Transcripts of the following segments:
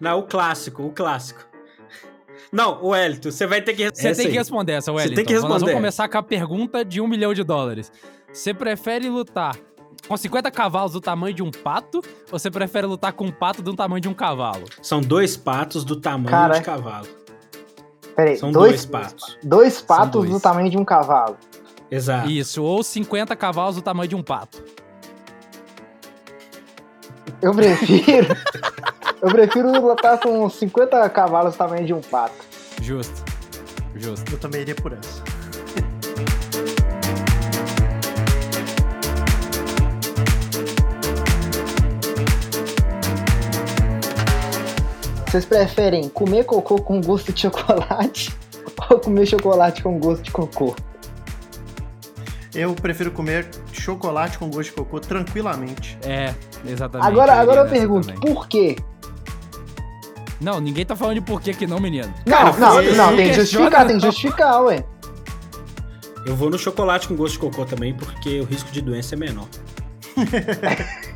Não, o clássico, o clássico. Não, o Elito, você vai ter que Você tem que responder essa, Wellington. tem que Nós responder. vamos começar com a pergunta de um milhão de dólares. Você prefere lutar com 50 cavalos do tamanho de um pato ou você prefere lutar com um pato do tamanho de um cavalo? São dois patos do tamanho Cara, de cavalo. Peraí, São dois, dois patos. dois patos dois. do tamanho de um cavalo. Exato. Isso, ou 50 cavalos do tamanho de um pato. Eu prefiro. eu prefiro lutar com 50 cavalos do tamanho de um pato. Justo. Justo. Eu também iria por essa. Vocês preferem comer cocô com gosto de chocolate ou comer chocolate com gosto de cocô? Eu prefiro comer chocolate com gosto de cocô tranquilamente. É, exatamente. Agora, iria agora eu pergunto, também. por quê? Não, ninguém tá falando de porquê aqui não, menino. Não, não, você não, tem que justificar, tem que não. justificar, ué. Eu vou no chocolate com gosto de cocô também, porque o risco de doença é menor.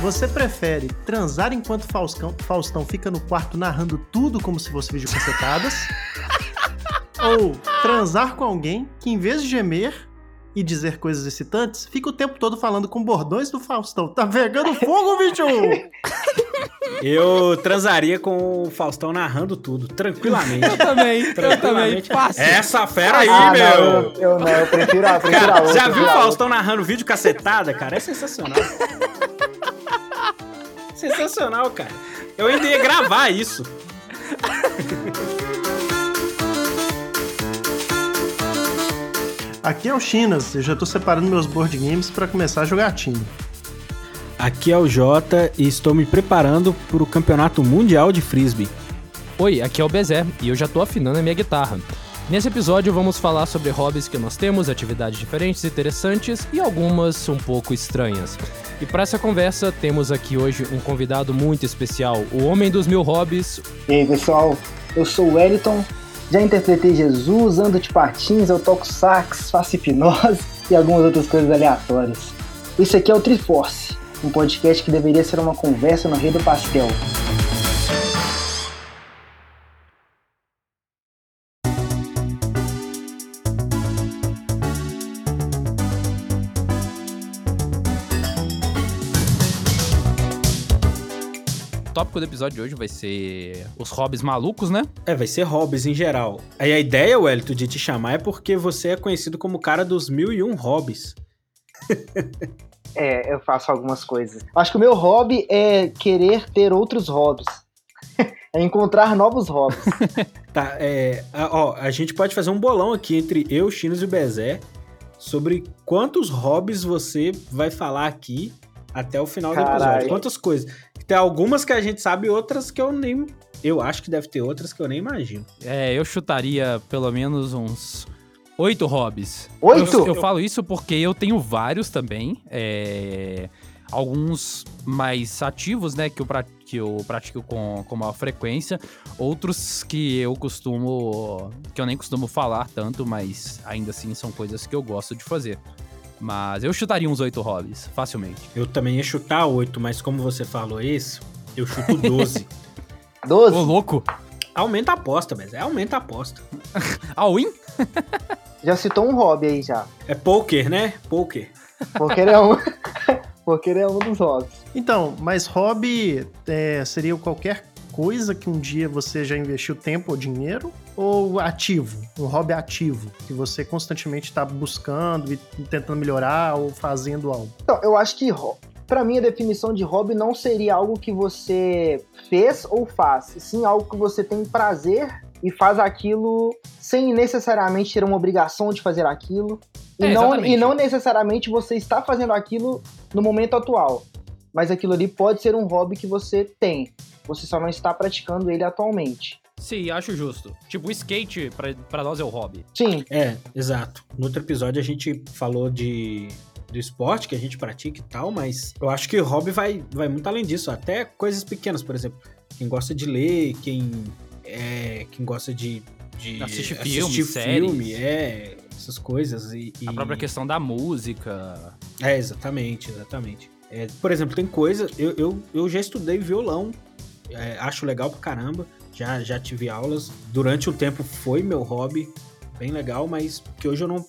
Você prefere transar enquanto Faustão, Faustão fica no quarto narrando tudo como se fosse vídeo cacetadas? Ou transar com alguém que, em vez de gemer e dizer coisas excitantes, fica o tempo todo falando com bordões do Faustão? Tá pegando fogo, bicho! Eu transaria com o Faustão narrando tudo, tranquilamente. Eu também, eu também. Tranquilamente. Fácil. Essa fera aí, ah, meu! não, eu, eu não, eu prefiro a, prefiro a Cara, outra. já viu o a Faustão narrando vídeo cacetada, cara? É sensacional. sensacional, cara. Eu ainda ia gravar isso. Aqui é o Chinas, eu já tô separando meus board games pra começar a jogar time. Aqui é o Jota e estou me preparando para o Campeonato Mundial de Frisbee. Oi, aqui é o Bezé e eu já tô afinando a minha guitarra. Nesse episódio vamos falar sobre hobbies que nós temos, atividades diferentes, interessantes e algumas um pouco estranhas. E para essa conversa temos aqui hoje um convidado muito especial, o homem dos mil hobbies. E aí, pessoal, eu sou o Wellington, já interpretei Jesus, ando de patins, eu toco sax, faço hipnose e algumas outras coisas aleatórias. Esse aqui é o Triforce, um podcast que deveria ser uma conversa no Rei do Pastel. Tópico do episódio de hoje vai ser os hobbies malucos, né? É, vai ser hobbies em geral. Aí a ideia, Wellington, de te chamar é porque você é conhecido como o cara dos mil e um hobbies. É, eu faço algumas coisas. Acho que o meu hobby é querer ter outros hobbies. é encontrar novos hobbies. Tá, é. Ó, a gente pode fazer um bolão aqui entre eu, Chinos e o Bezé sobre quantos hobbies você vai falar aqui até o final do episódio. Quantas coisas. Tem algumas que a gente sabe, outras que eu nem. Eu acho que deve ter outras que eu nem imagino. É, eu chutaria pelo menos uns oito hobbies. Oito? Eu, eu falo isso porque eu tenho vários também. é, alguns mais ativos, né? Que eu, pra- que eu pratico com, com maior frequência. Outros que eu costumo. que eu nem costumo falar tanto, mas ainda assim são coisas que eu gosto de fazer. Mas eu chutaria uns oito hobbies, facilmente. Eu também ia chutar oito, mas como você falou esse, eu chuto 12. Doze? Ô, louco! aumenta a aposta, Bezé. Aumenta a aposta. All-in? Já citou um hobby aí já. É poker, né? Poker. Porque é um. Porque é um dos hobbies. Então, mas hobby é, seria qualquer coisa que um dia você já investiu tempo ou dinheiro? Ou ativo? Um hobby ativo, que você constantemente está buscando e tentando melhorar ou fazendo algo. Então, eu acho que pra mim a definição de hobby não seria algo que você fez ou faz, e sim algo que você tem prazer e faz aquilo sem necessariamente ter uma obrigação de fazer aquilo. E, É, não, exatamente. e não necessariamente você está fazendo aquilo no momento atual. Mas aquilo ali pode ser um hobby que você tem. Você só não está praticando ele atualmente. Sim, acho justo. Tipo, o skate pra, pra nós é o hobby. Sim, É, exato. No outro episódio a gente falou de do esporte que a gente pratica e tal, mas eu acho que hobby vai, vai muito além disso. Até coisas pequenas, por exemplo. Quem gosta de ler, quem, é, quem gosta de, de assistir filme, filme, séries. é. essas coisas. E, A e- própria questão da música. É, exatamente, exatamente. É, por exemplo, tem coisa. Eu, eu, eu já estudei violão, é, acho legal pra caramba. Já, já tive aulas. Durante um tempo foi meu hobby, bem legal, mas que hoje eu não.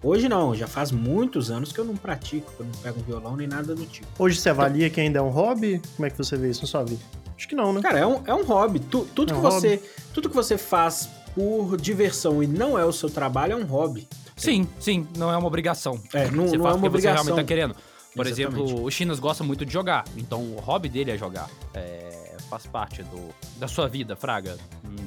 Hoje não, já faz muitos anos que eu não pratico, que eu não pego um violão nem nada do tipo. Hoje você avalia que ainda é um hobby? Como é que você vê isso na sua vida? Acho que não, né? Cara, é um, é um hobby. Tu- tudo, É que um você, tudo que você faz por diversão e não é o seu trabalho é um hobby. Sim, sim, não é uma obrigação. É, não, você não faz é uma porque você realmente obrigação. tá querendo. Por Exatamente. exemplo, o Chinas gosta muito de jogar, então o hobby dele é jogar. É, faz parte do, da sua vida, Fraga.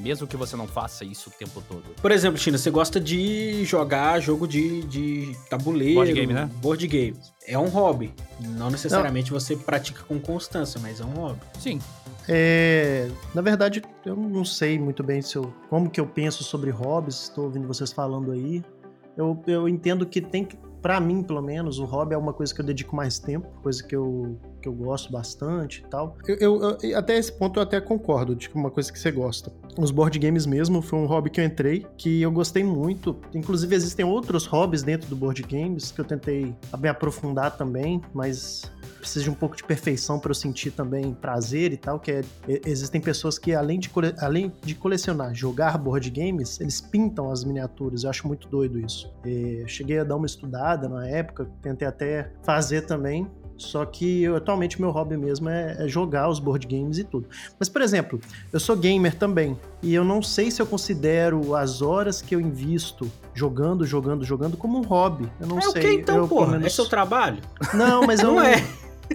Mesmo que você não faça isso o tempo todo. Por exemplo, China, você gosta de jogar jogo de, de tabuleiro, Board game, né? board game. É um hobby. Não necessariamente você pratica com constância, mas é um hobby. Sim. É, na verdade, eu não sei muito bem se eu, como que eu penso sobre hobbies. Estou ouvindo vocês falando aí. Eu, eu entendo que tem que, para mim, pelo menos, o hobby é uma coisa que eu dedico mais tempo, coisa que eu, que eu gosto bastante e tal. Eu, eu- eu- até esse ponto eu até concordo de que uma coisa que você gosta. Os board games mesmo foi um hobby que eu entrei, que eu gostei muito. Inclusive existem outros hobbies dentro do board games que eu tentei me aprofundar também, mas precisa de um pouco de perfeição para eu sentir também prazer e tal, que é, existem pessoas que além de, cole- além de colecionar, jogar board games, eles pintam as miniaturas, eu acho muito doido isso. E cheguei a dar uma estudada na época, tentei até fazer também, só que eu, atualmente meu hobby mesmo é, é jogar os board games e tudo. Mas, por exemplo, eu sou gamer também, e eu não sei se eu considero as horas que eu invisto jogando, jogando, jogando como um hobby. Eu não é sei. o que então, eu, porra? É menos- seu trabalho? Não, mas eu Não é.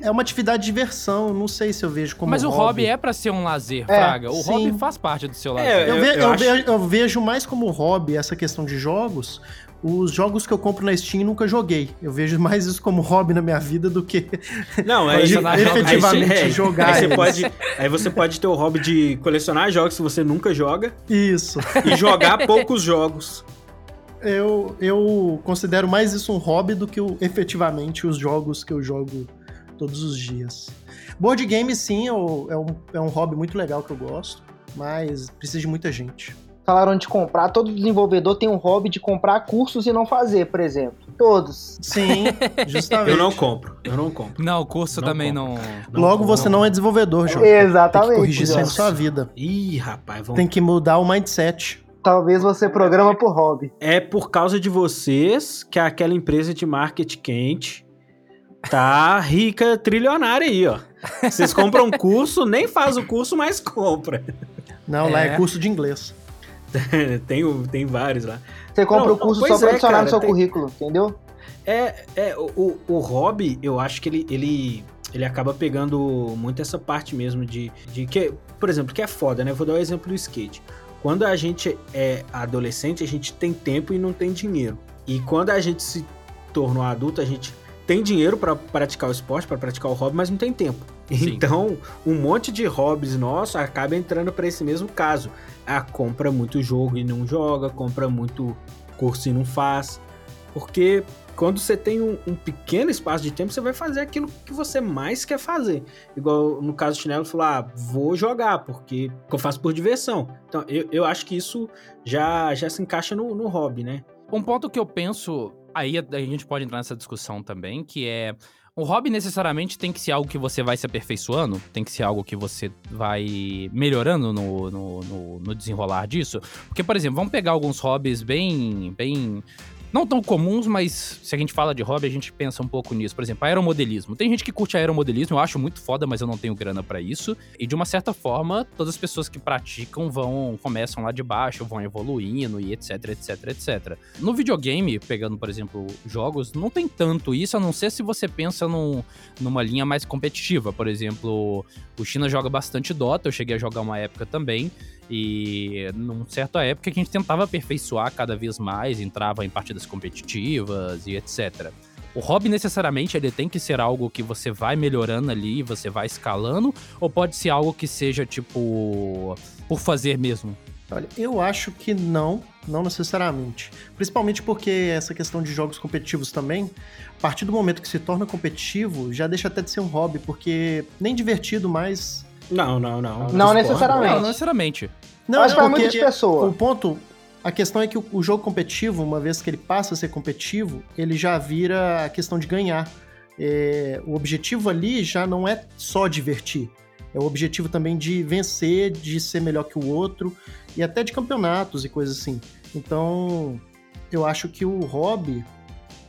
é uma atividade de diversão, não sei se eu vejo como Mas o hobby. hobby é pra ser um lazer, É, Fraga. O sim. hobby faz parte do seu lazer. É, Eu, Eu- ve- eu eu acho- ve- eu vejo mais como hobby essa questão de jogos. Os jogos que eu compro na Steam nunca joguei. Eu vejo mais isso como hobby na minha vida do que Não, aí, aí- jogos. efetivamente aí- jogar Aí você, eles. pode, aí você pode ter o hobby de colecionar jogos que você nunca joga isso. e jogar poucos jogos. Eu, eu considero mais isso um hobby do que o- efetivamente os jogos que eu jogo todos os dias. Board game, sim, é um- é um, é um hobby muito legal que eu gosto, mas precisa de muita gente. Falaram de comprar, todo desenvolvedor tem um hobby de comprar cursos e não fazer, por exemplo. Todos. Sim, justamente. Eu não compro, eu não compro. Não, o curso Não também compro. não. Logo, você não é desenvolvedor, João. Exatamente. Tem que corrigir isso na sua vida. Ih, rapaz, vamos... Tem que mudar o mindset. Talvez você programa por hobby. É por causa de vocês que aquela empresa de marketing quente tá rica, trilionária aí, ó. Vocês compram um curso, nem faz o curso, mas compra. Não, lá É. é curso de inglês. tem, tem vários lá. Você compra Não, o curso só pra é, adicionar cara, no seu tem- currículo, entendeu? É, é o, o- hobby, eu acho que ele, ele, ele acaba pegando muito essa parte mesmo de, de que, por exemplo, que é foda, né? Vou dar o exemplo do skate. Quando a gente é adolescente, a gente tem tempo e não tem dinheiro. E quando a gente se tornou adulto, a gente tem dinheiro pra praticar o esporte, pra praticar o hobby, mas não tem tempo. Sim. Então, um monte de hobbies nossos acaba entrando pra esse mesmo caso. A compra muito jogo e não joga, compra muito curso e não faz. Porque quando você tem um, um pequeno espaço de tempo, você vai fazer aquilo que você mais quer fazer. Igual no caso do Chinelo, falou: ah, vou jogar, porque eu faço por diversão. Então, eu, eu acho que isso já, já se encaixa no, no hobby, né? Um ponto que eu penso, aí a a gente pode entrar nessa discussão também, que é o hobby necessariamente tem que ser algo que você vai se aperfeiçoando, tem que ser algo que você vai melhorando no, no, no- no desenrolar disso. Porque, por exemplo, vamos pegar alguns hobbies bem, bem não tão comuns, mas se a gente fala de hobby, a gente pensa um pouco nisso. Por exemplo, aeromodelismo. Tem gente que curte aeromodelismo, eu acho muito foda, mas eu não tenho grana pra isso. E de uma certa forma, todas as pessoas que praticam vão começam lá de baixo, vão evoluindo e etc, etc, etc. No videogame, pegando, por exemplo, jogos, não tem tanto isso, a não ser se você pensa num, numa linha mais competitiva. Por exemplo, o China joga bastante Dota, eu cheguei a jogar uma época também. E numa certa época a gente tentava aperfeiçoar cada vez mais, entrava em partidas competitivas e etc. O hobby necessariamente ele tem que ser algo que você vai melhorando ali, você vai escalando, ou pode ser algo que seja tipo por fazer mesmo? Olha, eu acho que não, não necessariamente. Principalmente porque essa questão de jogos competitivos também, a partir do momento que se torna competitivo, já deixa até de ser um hobby, porque nem divertido mais. Não, não, não. Não necessariamente. Não, não necessariamente. Não, Acho que é vai porque muito de pessoa. o ponto. A questão é que o, o jogo competitivo, uma vez que ele passa a ser competitivo, ele já vira a questão de ganhar. É, o objetivo ali já não é só divertir. É o objetivo também de vencer, de ser melhor que o outro, e até de campeonatos e coisas assim. Então, eu acho que o hobby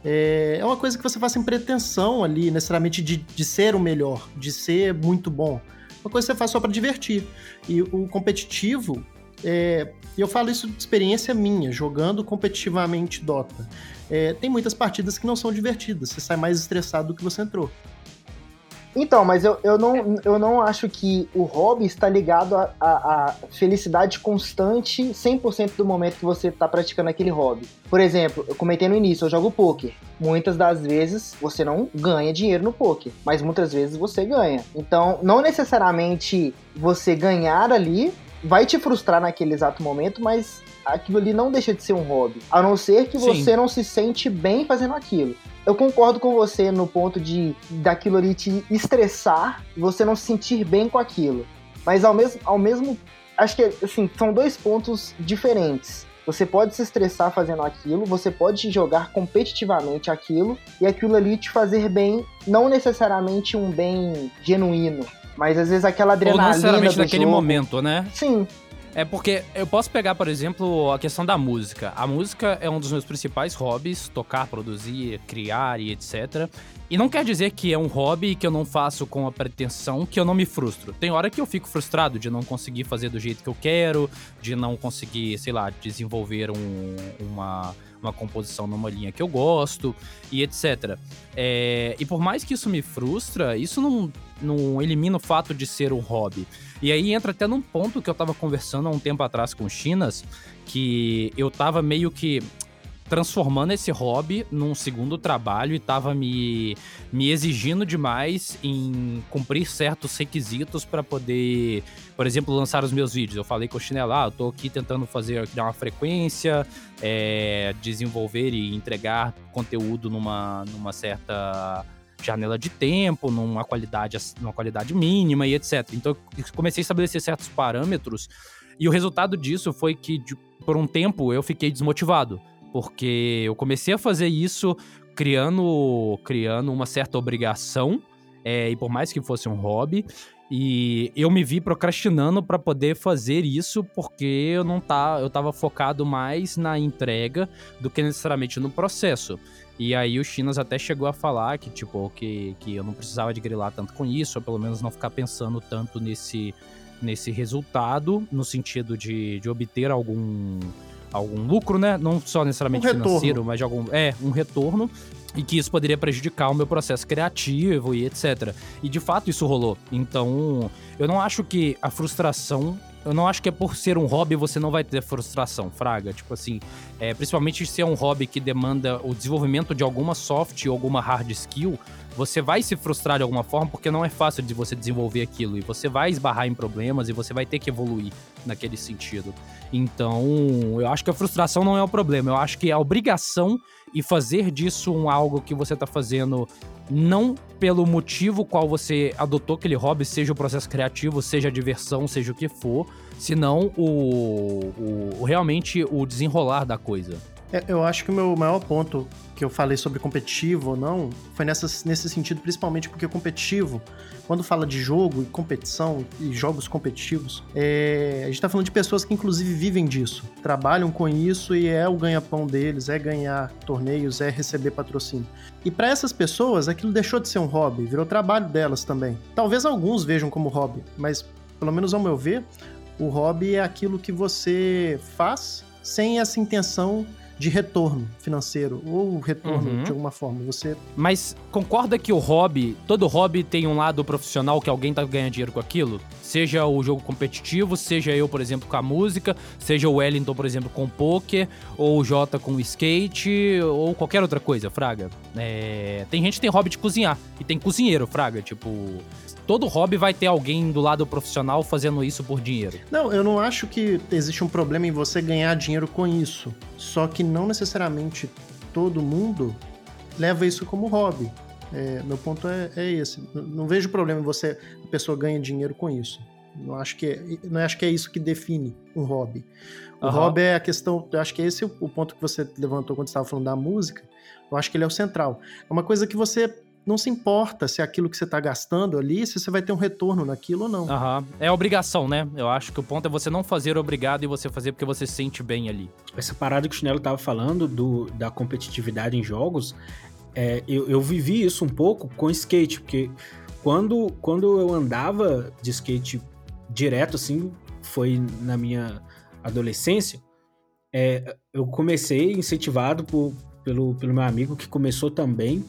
é, é uma coisa que você faz sem pretensão ali, necessariamente de, de ser o melhor, de ser muito bom. Uma coisa que você faz só para divertir. E o competitivo, é, eu falo isso de experiência minha, jogando competitivamente Dota. É, tem muitas partidas que não são divertidas, você sai mais estressado do que você entrou. Então, mas eu, eu, não, eu não acho que o hobby está ligado à felicidade constante 100% do momento que você está praticando aquele hobby. Por exemplo, eu comentei no início, eu jogo poker. Muitas das vezes você não ganha dinheiro no poker, mas muitas vezes você ganha. Então, não necessariamente você ganhar ali vai te frustrar naquele exato momento, mas aquilo ali não deixa de ser um hobby. A não ser que você Sim. não se sente bem fazendo aquilo. Eu concordo com você no ponto de daquilo ali te estressar e você não se sentir bem com aquilo. Mas ao mesmo, ao mesmo acho que assim, são dois pontos diferentes. Você pode se estressar fazendo aquilo, você pode jogar competitivamente aquilo e aquilo ali te fazer bem, não necessariamente um bem genuíno, mas às vezes aquela adrenalina. Ou necessariamente naquele jogo. momento, né? Sim. É porque eu posso pegar, por exemplo, a questão da música. A música é um dos meus principais hobbies, tocar, produzir, criar e etc. E não quer dizer que é um hobby que eu não faço com a pretensão que eu não me frustro. Tem hora que eu fico frustrado de não conseguir fazer do jeito que eu quero, de não conseguir, sei lá, desenvolver um, uma, uma composição numa linha que eu gosto e etc. É, e por mais que isso me frustra, isso não, não elimina o fato de ser um hobby. E aí entra até num ponto que eu tava conversando há um tempo atrás com o Chinas, que eu tava meio que transformando esse hobby num segundo trabalho e tava me, me exigindo demais em cumprir certos requisitos para poder, por exemplo, lançar os meus vídeos. Eu falei com o Chinelo, ah, eu tô aqui tentando fazer criar uma frequência, é, desenvolver e entregar conteúdo numa, numa certa janela de tempo, numa qualidade, numa qualidade mínima e etc. Então eu comecei a estabelecer certos parâmetros e o resultado disso foi que de, por um tempo eu fiquei desmotivado, porque eu comecei a fazer isso criando criando uma certa obrigação é, e por mais que fosse um hobby e eu me vi procrastinando para poder fazer isso porque eu não tá, eu tava focado mais na entrega do que necessariamente no processo. E aí o Chinas até chegou a falar que, tipo, que, que eu não precisava de grilar tanto com isso, ou pelo menos não ficar pensando tanto nesse, nesse resultado, no sentido de, de obter algum, algum lucro, né? Não só necessariamente um financeiro, mas de algum. É, um retorno. E que isso poderia prejudicar o meu processo criativo e etc. E de fato isso rolou. Então, eu não acho que a frustração eu não acho que é por ser um hobby você não vai ter frustração, fraga. Tipo assim, é, principalmente se é um hobby que demanda o desenvolvimento de alguma soft ou alguma hard skill, você vai se frustrar de alguma forma porque não é fácil de você desenvolver aquilo e você vai esbarrar em problemas e você vai ter que evoluir naquele sentido. Então, eu acho que a frustração não é o problema, eu acho que a obrigação e fazer disso um algo que você tá fazendo não pelo motivo qual você adotou aquele hobby, seja o processo criativo, seja a diversão, seja o que for, senão o, o realmente o desenrolar da coisa. É, eu acho que o meu maior ponto que eu falei sobre competitivo ou não foi nessa, nesse sentido, principalmente porque competitivo, quando fala de jogo e competição e jogos competitivos, é, a gente tá falando de pessoas que inclusive vivem disso, trabalham com isso e é o ganha-pão deles, é ganhar torneios, é receber patrocínio. E para essas pessoas, aquilo deixou de ser um hobby, virou trabalho delas também. Talvez alguns vejam como hobby, mas pelo menos ao meu ver, o hobby é aquilo que você faz sem essa intenção de retorno financeiro ou retorno uhum. de alguma forma. Você Mas concorda que o hobby, todo hobby tem um lado profissional que alguém tá ganhando dinheiro com aquilo? Seja o jogo competitivo, seja eu, por exemplo, com a música, seja o Wellington, por exemplo, com o poker, ou o Jota com o skate, ou qualquer outra coisa, Fraga. É... Tem gente que tem hobby de cozinhar, e tem cozinheiro, Fraga, tipo todo hobby vai ter alguém do lado profissional fazendo isso por dinheiro. Não, eu não acho que existe um problema em você ganhar dinheiro com isso. Só que não necessariamente todo mundo leva isso como hobby. É, meu ponto é, é esse. Não vejo problema em você, a pessoa ganha dinheiro com isso. Não acho que é, não acho que é isso que define um hobby. O Aham. hobby é a questão, eu acho que esse é o ponto que você levantou quando estava falando da música. Eu acho que ele é o central. É uma coisa que você não se importa se é aquilo que você está gastando ali, se você vai ter um retorno naquilo ou não. Aham. É obrigação, né? Eu acho que o ponto é você não fazer obrigado e você fazer porque você se sente bem ali. Essa parada que o Chinelo tava falando do, da competitividade em jogos, é, eu, eu vivi isso um pouco com skate, porque quando, quando eu andava de skate direto, assim, foi na minha adolescência, é, eu comecei incentivado por, pelo, pelo meu amigo que começou também.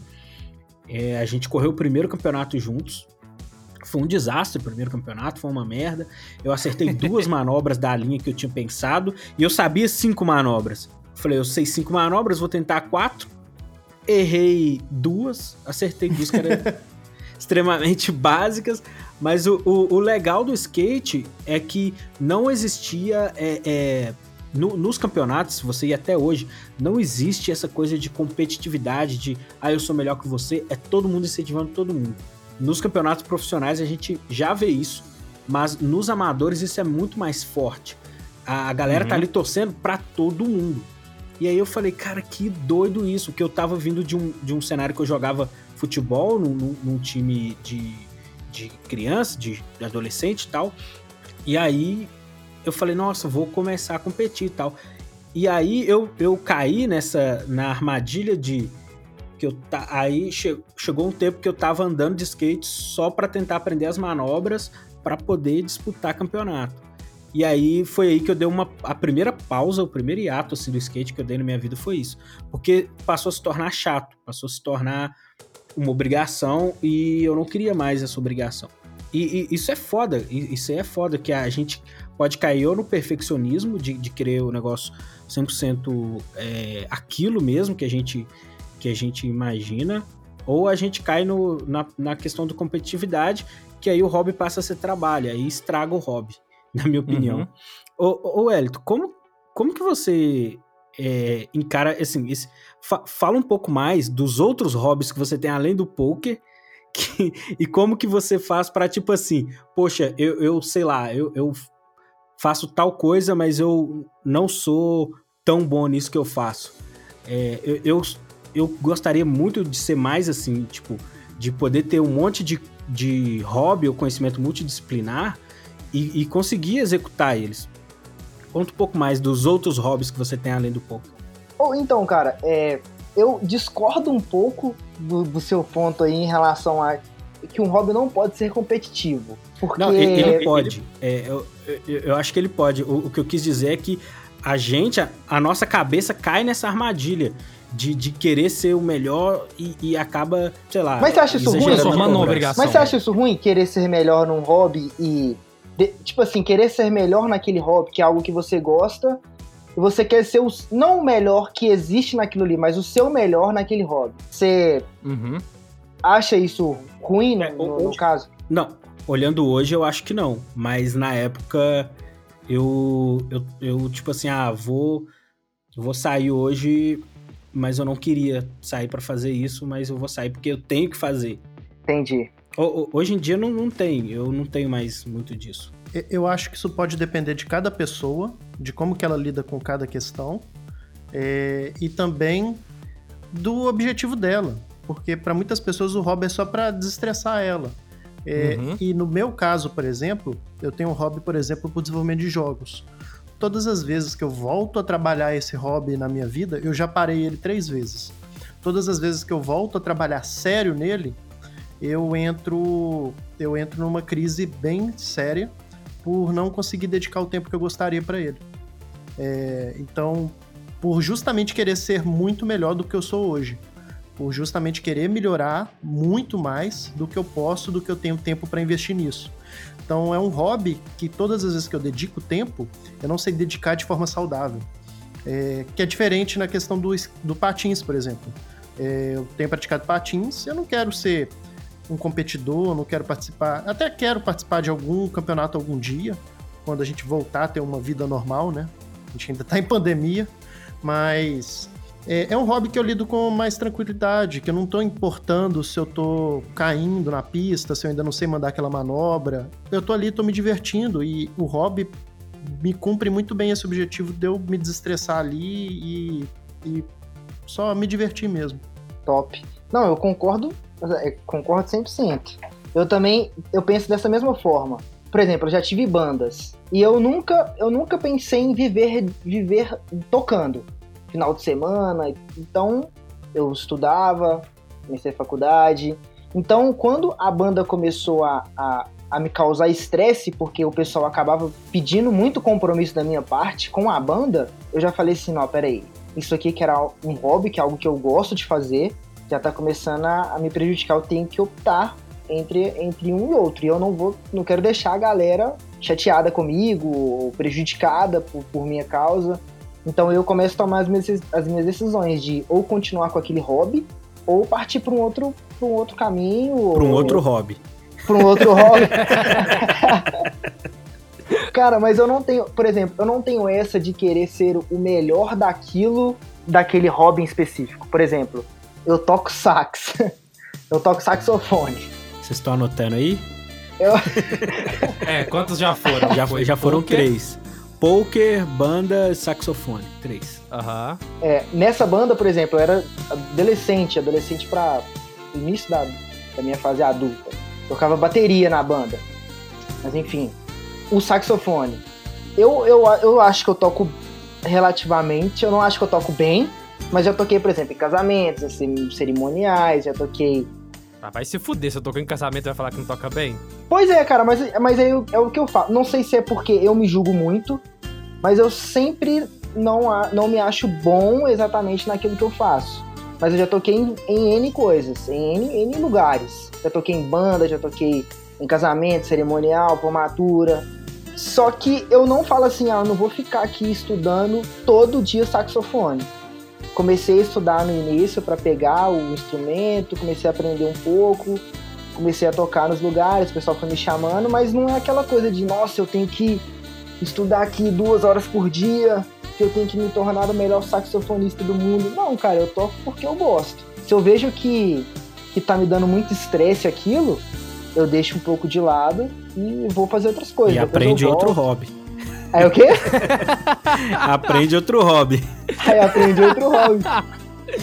É, a gente correu o primeiro campeonato juntos. Foi um desastre o primeiro campeonato, foi uma merda. Eu acertei duas manobras da linha que eu tinha pensado e eu sabia cinco manobras. Falei, eu sei cinco manobras, vou tentar quatro. Errei duas, acertei duas que eram extremamente básicas. Mas o, o, o legal do skate é que não existia. é, é, no- nos campeonatos, se você ir até hoje, não existe essa coisa de competitividade, de ah, eu sou melhor que você, é todo mundo incentivando todo mundo. Nos campeonatos profissionais a gente já vê isso, mas nos amadores isso é muito mais forte. A, a galera tá Uhum. ali torcendo pra todo mundo. E aí eu falei, cara, que doido isso, que eu tava vindo de um, de um cenário que eu jogava futebol num, num- num time de, de criança, de, de adolescente e tal. E aí eu falei, nossa, vou começar a competir e tal. E aí eu, eu caí nessa na armadilha de que eu tá aí che- chegou um tempo que eu tava andando de skate só pra tentar aprender as manobras pra poder disputar campeonato. E aí foi aí que eu dei uma a primeira pausa, o primeiro hiato assim do skate que eu dei na minha vida foi isso, porque passou a se tornar chato, passou a se tornar uma obrigação e eu não queria mais essa obrigação. E, e isso é foda, isso é foda, que a gente pode cair ou no perfeccionismo de, de querer o negócio 100% é, aquilo mesmo que a gente, que a gente imagina, ou a gente cai no, na, na questão da competitividade, que aí o hobby passa a ser trabalho, aí estraga o hobby, na minha opinião. Uhum. Ô, ô Elito, como, como que você é, encara, assim, esse, fa- fala um pouco mais dos outros hobbies que você tem além do poker que- e como que você faz pra, tipo assim, poxa, eu, eu sei lá, eu, eu faço tal coisa, mas eu não sou tão bom nisso que eu faço. É, eu, eu, eu gostaria muito de ser mais assim, tipo, de poder ter um monte de, de hobby ou conhecimento multidisciplinar e, e conseguir executar eles. Conta um pouco mais dos outros hobbies que você tem além do poker. Ou então, cara, é, eu discordo um pouco do, do seu ponto aí em relação a que um hobby não pode ser competitivo. Porque Não, ele, ele pode. É, eu, eu, acho que ele pode. O, o que eu quis dizer é que a gente, a, a nossa cabeça cai nessa armadilha de, de querer ser o melhor e, e acaba, sei lá. Mas você acha isso ruim? Transformando cobrança. obrigação. Mas você acha isso ruim, querer ser melhor num hobby e. de- tipo assim, querer ser melhor naquele hobby, que é algo que você gosta, e você quer ser o, não o melhor que existe naquilo ali, mas o seu melhor naquele hobby. Você Uhum. acha isso ruim no, É, no- no caso? Não, olhando hoje eu acho que não. Mas na época eu, eu, eu tipo assim, ah, vou, vou sair hoje, mas eu não queria sair pra fazer isso, mas eu vou sair porque eu tenho que fazer. Entendi. Ho- Hoje em dia não, não tem, eu não tenho mais muito disso. Eu acho que isso pode depender de cada pessoa, de como que ela lida com cada questão, é, e também do objetivo dela. Porque para muitas pessoas o hobby é só para desestressar ela. É, Uhum. E no meu caso, por exemplo, eu tenho um hobby, por exemplo, por desenvolvimento de jogos. Todas as vezes que eu volto a trabalhar esse hobby na minha vida, eu já parei ele três vezes. Todas as vezes que eu volto a trabalhar sério nele, eu entro, eu entro numa crise bem séria por não conseguir dedicar o tempo que eu gostaria para ele. É, então, por justamente querer ser muito melhor do que eu sou hoje, por justamente querer melhorar muito mais do que eu posso, do que eu tenho tempo para investir nisso. Então, é um hobby que todas as vezes que eu dedico tempo, eu não sei dedicar de forma saudável. É, que é diferente na questão do, do patins, por exemplo. É, eu tenho praticado patins, eu não quero ser um competidor, não quero participar. Até quero participar de algum campeonato algum dia, quando a gente voltar a ter uma vida normal, né? A gente ainda tá em pandemia, mas É, é um hobby que eu lido com mais tranquilidade, que eu não tô importando se eu tô caindo na pista, se eu ainda não sei mandar aquela manobra. Eu tô ali, tô me divertindo e o hobby me cumpre muito bem esse objetivo de eu me desestressar ali e, e só me divertir mesmo. Top. Não, eu concordo, é, concordo 100%. Eu também, eu penso dessa mesma forma. Por exemplo, eu já tive bandas e eu nunca, eu nunca pensei em viver, viver tocando. Final de semana, então eu estudava, comecei a faculdade. Então, quando a banda começou a, a, a me causar estresse, porque o pessoal acabava pedindo muito compromisso da minha parte com a banda, eu já falei assim, não, peraí, isso aqui que era um hobby, que é algo que eu gosto de fazer, já tá começando a, a me prejudicar, eu tenho que optar entre, entre um e outro. E eu não vou, não quero deixar a galera chateada comigo, ou prejudicada por, por minha causa. Então eu começo a tomar as minhas, as minhas decisões de ou continuar com aquele hobby, ou partir para um outro, pra um outro caminho. Para um outro hobby. Para um outro hobby. Cara, mas eu não tenho, por exemplo, eu não tenho essa de querer ser o melhor daquilo, daquele hobby em específico. Por exemplo, eu toco sax. eu toco saxofone. Vocês estão anotando aí? Eu... é, quantos já foram? Já, já foram três. Poker, banda, saxofone. Três. Aham. Uhum. É, nessa banda, por exemplo, eu era adolescente, adolescente para início da, da minha fase adulta. Tocava bateria na banda. Mas enfim, o saxofone. Eu, eu, eu acho que eu toco relativamente, eu não acho que eu toco bem, mas já toquei, por exemplo, em casamentos, em cerimoniais, já toquei. Ah, vai se fuder, se eu toco em casamento vai falar que não toca bem. Pois é, cara, mas, mas aí é o que eu falo. Não sei se é porque eu me julgo muito, mas eu sempre não, não me acho bom exatamente naquilo que eu faço. Mas eu já toquei em, em N coisas, em N, N lugares. Já toquei em banda, já toquei em casamento, cerimonial, formatura. Só que eu não falo assim, ah, eu não vou ficar aqui estudando todo dia saxofone. Comecei a estudar no início para pegar o instrumento, comecei a aprender um pouco, comecei a tocar nos lugares, o pessoal foi me chamando, mas não é aquela coisa de, nossa, eu tenho que estudar aqui duas horas por dia, que eu tenho que me tornar o melhor saxofonista do mundo. Não, cara, eu toco porque eu gosto. Se eu vejo que, que tá me dando muito estresse aquilo, eu deixo um pouco de lado e vou fazer outras coisas. E aprende outro hobby. Aí o quê? aprende outro hobby. Aí aprende outro hobby.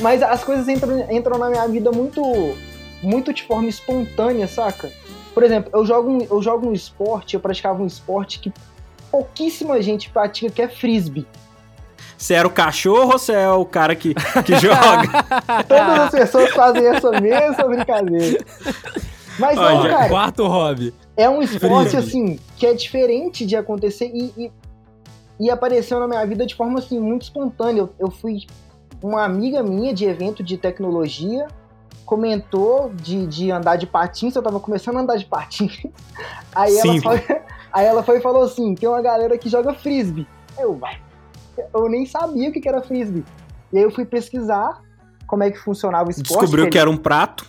Mas as coisas entram, entram na minha vida muito, muito de forma espontânea, saca? Por exemplo, eu jogo, eu jogo um esporte, eu praticava um esporte que pouquíssima gente pratica, que é frisbee. Você era o cachorro ou você é o cara que, que joga? Todas as pessoas fazem essa mesma brincadeira. Mas Olha, não, cara. Quarto hobby. É um esporte, assim, que é diferente de acontecer e, e, e, apareceu na minha vida de forma, assim, muito espontânea. Eu, eu fui. Uma amiga minha de evento de tecnologia comentou de, de andar de patins, eu tava começando a andar de patins. Aí ela, foi, aí ela foi e falou assim: tem uma galera que joga frisbee. Eu, vai. Eu nem sabia o que era frisbee. E aí eu fui pesquisar como é que funcionava o esporte. Descobriu que, que era um prato.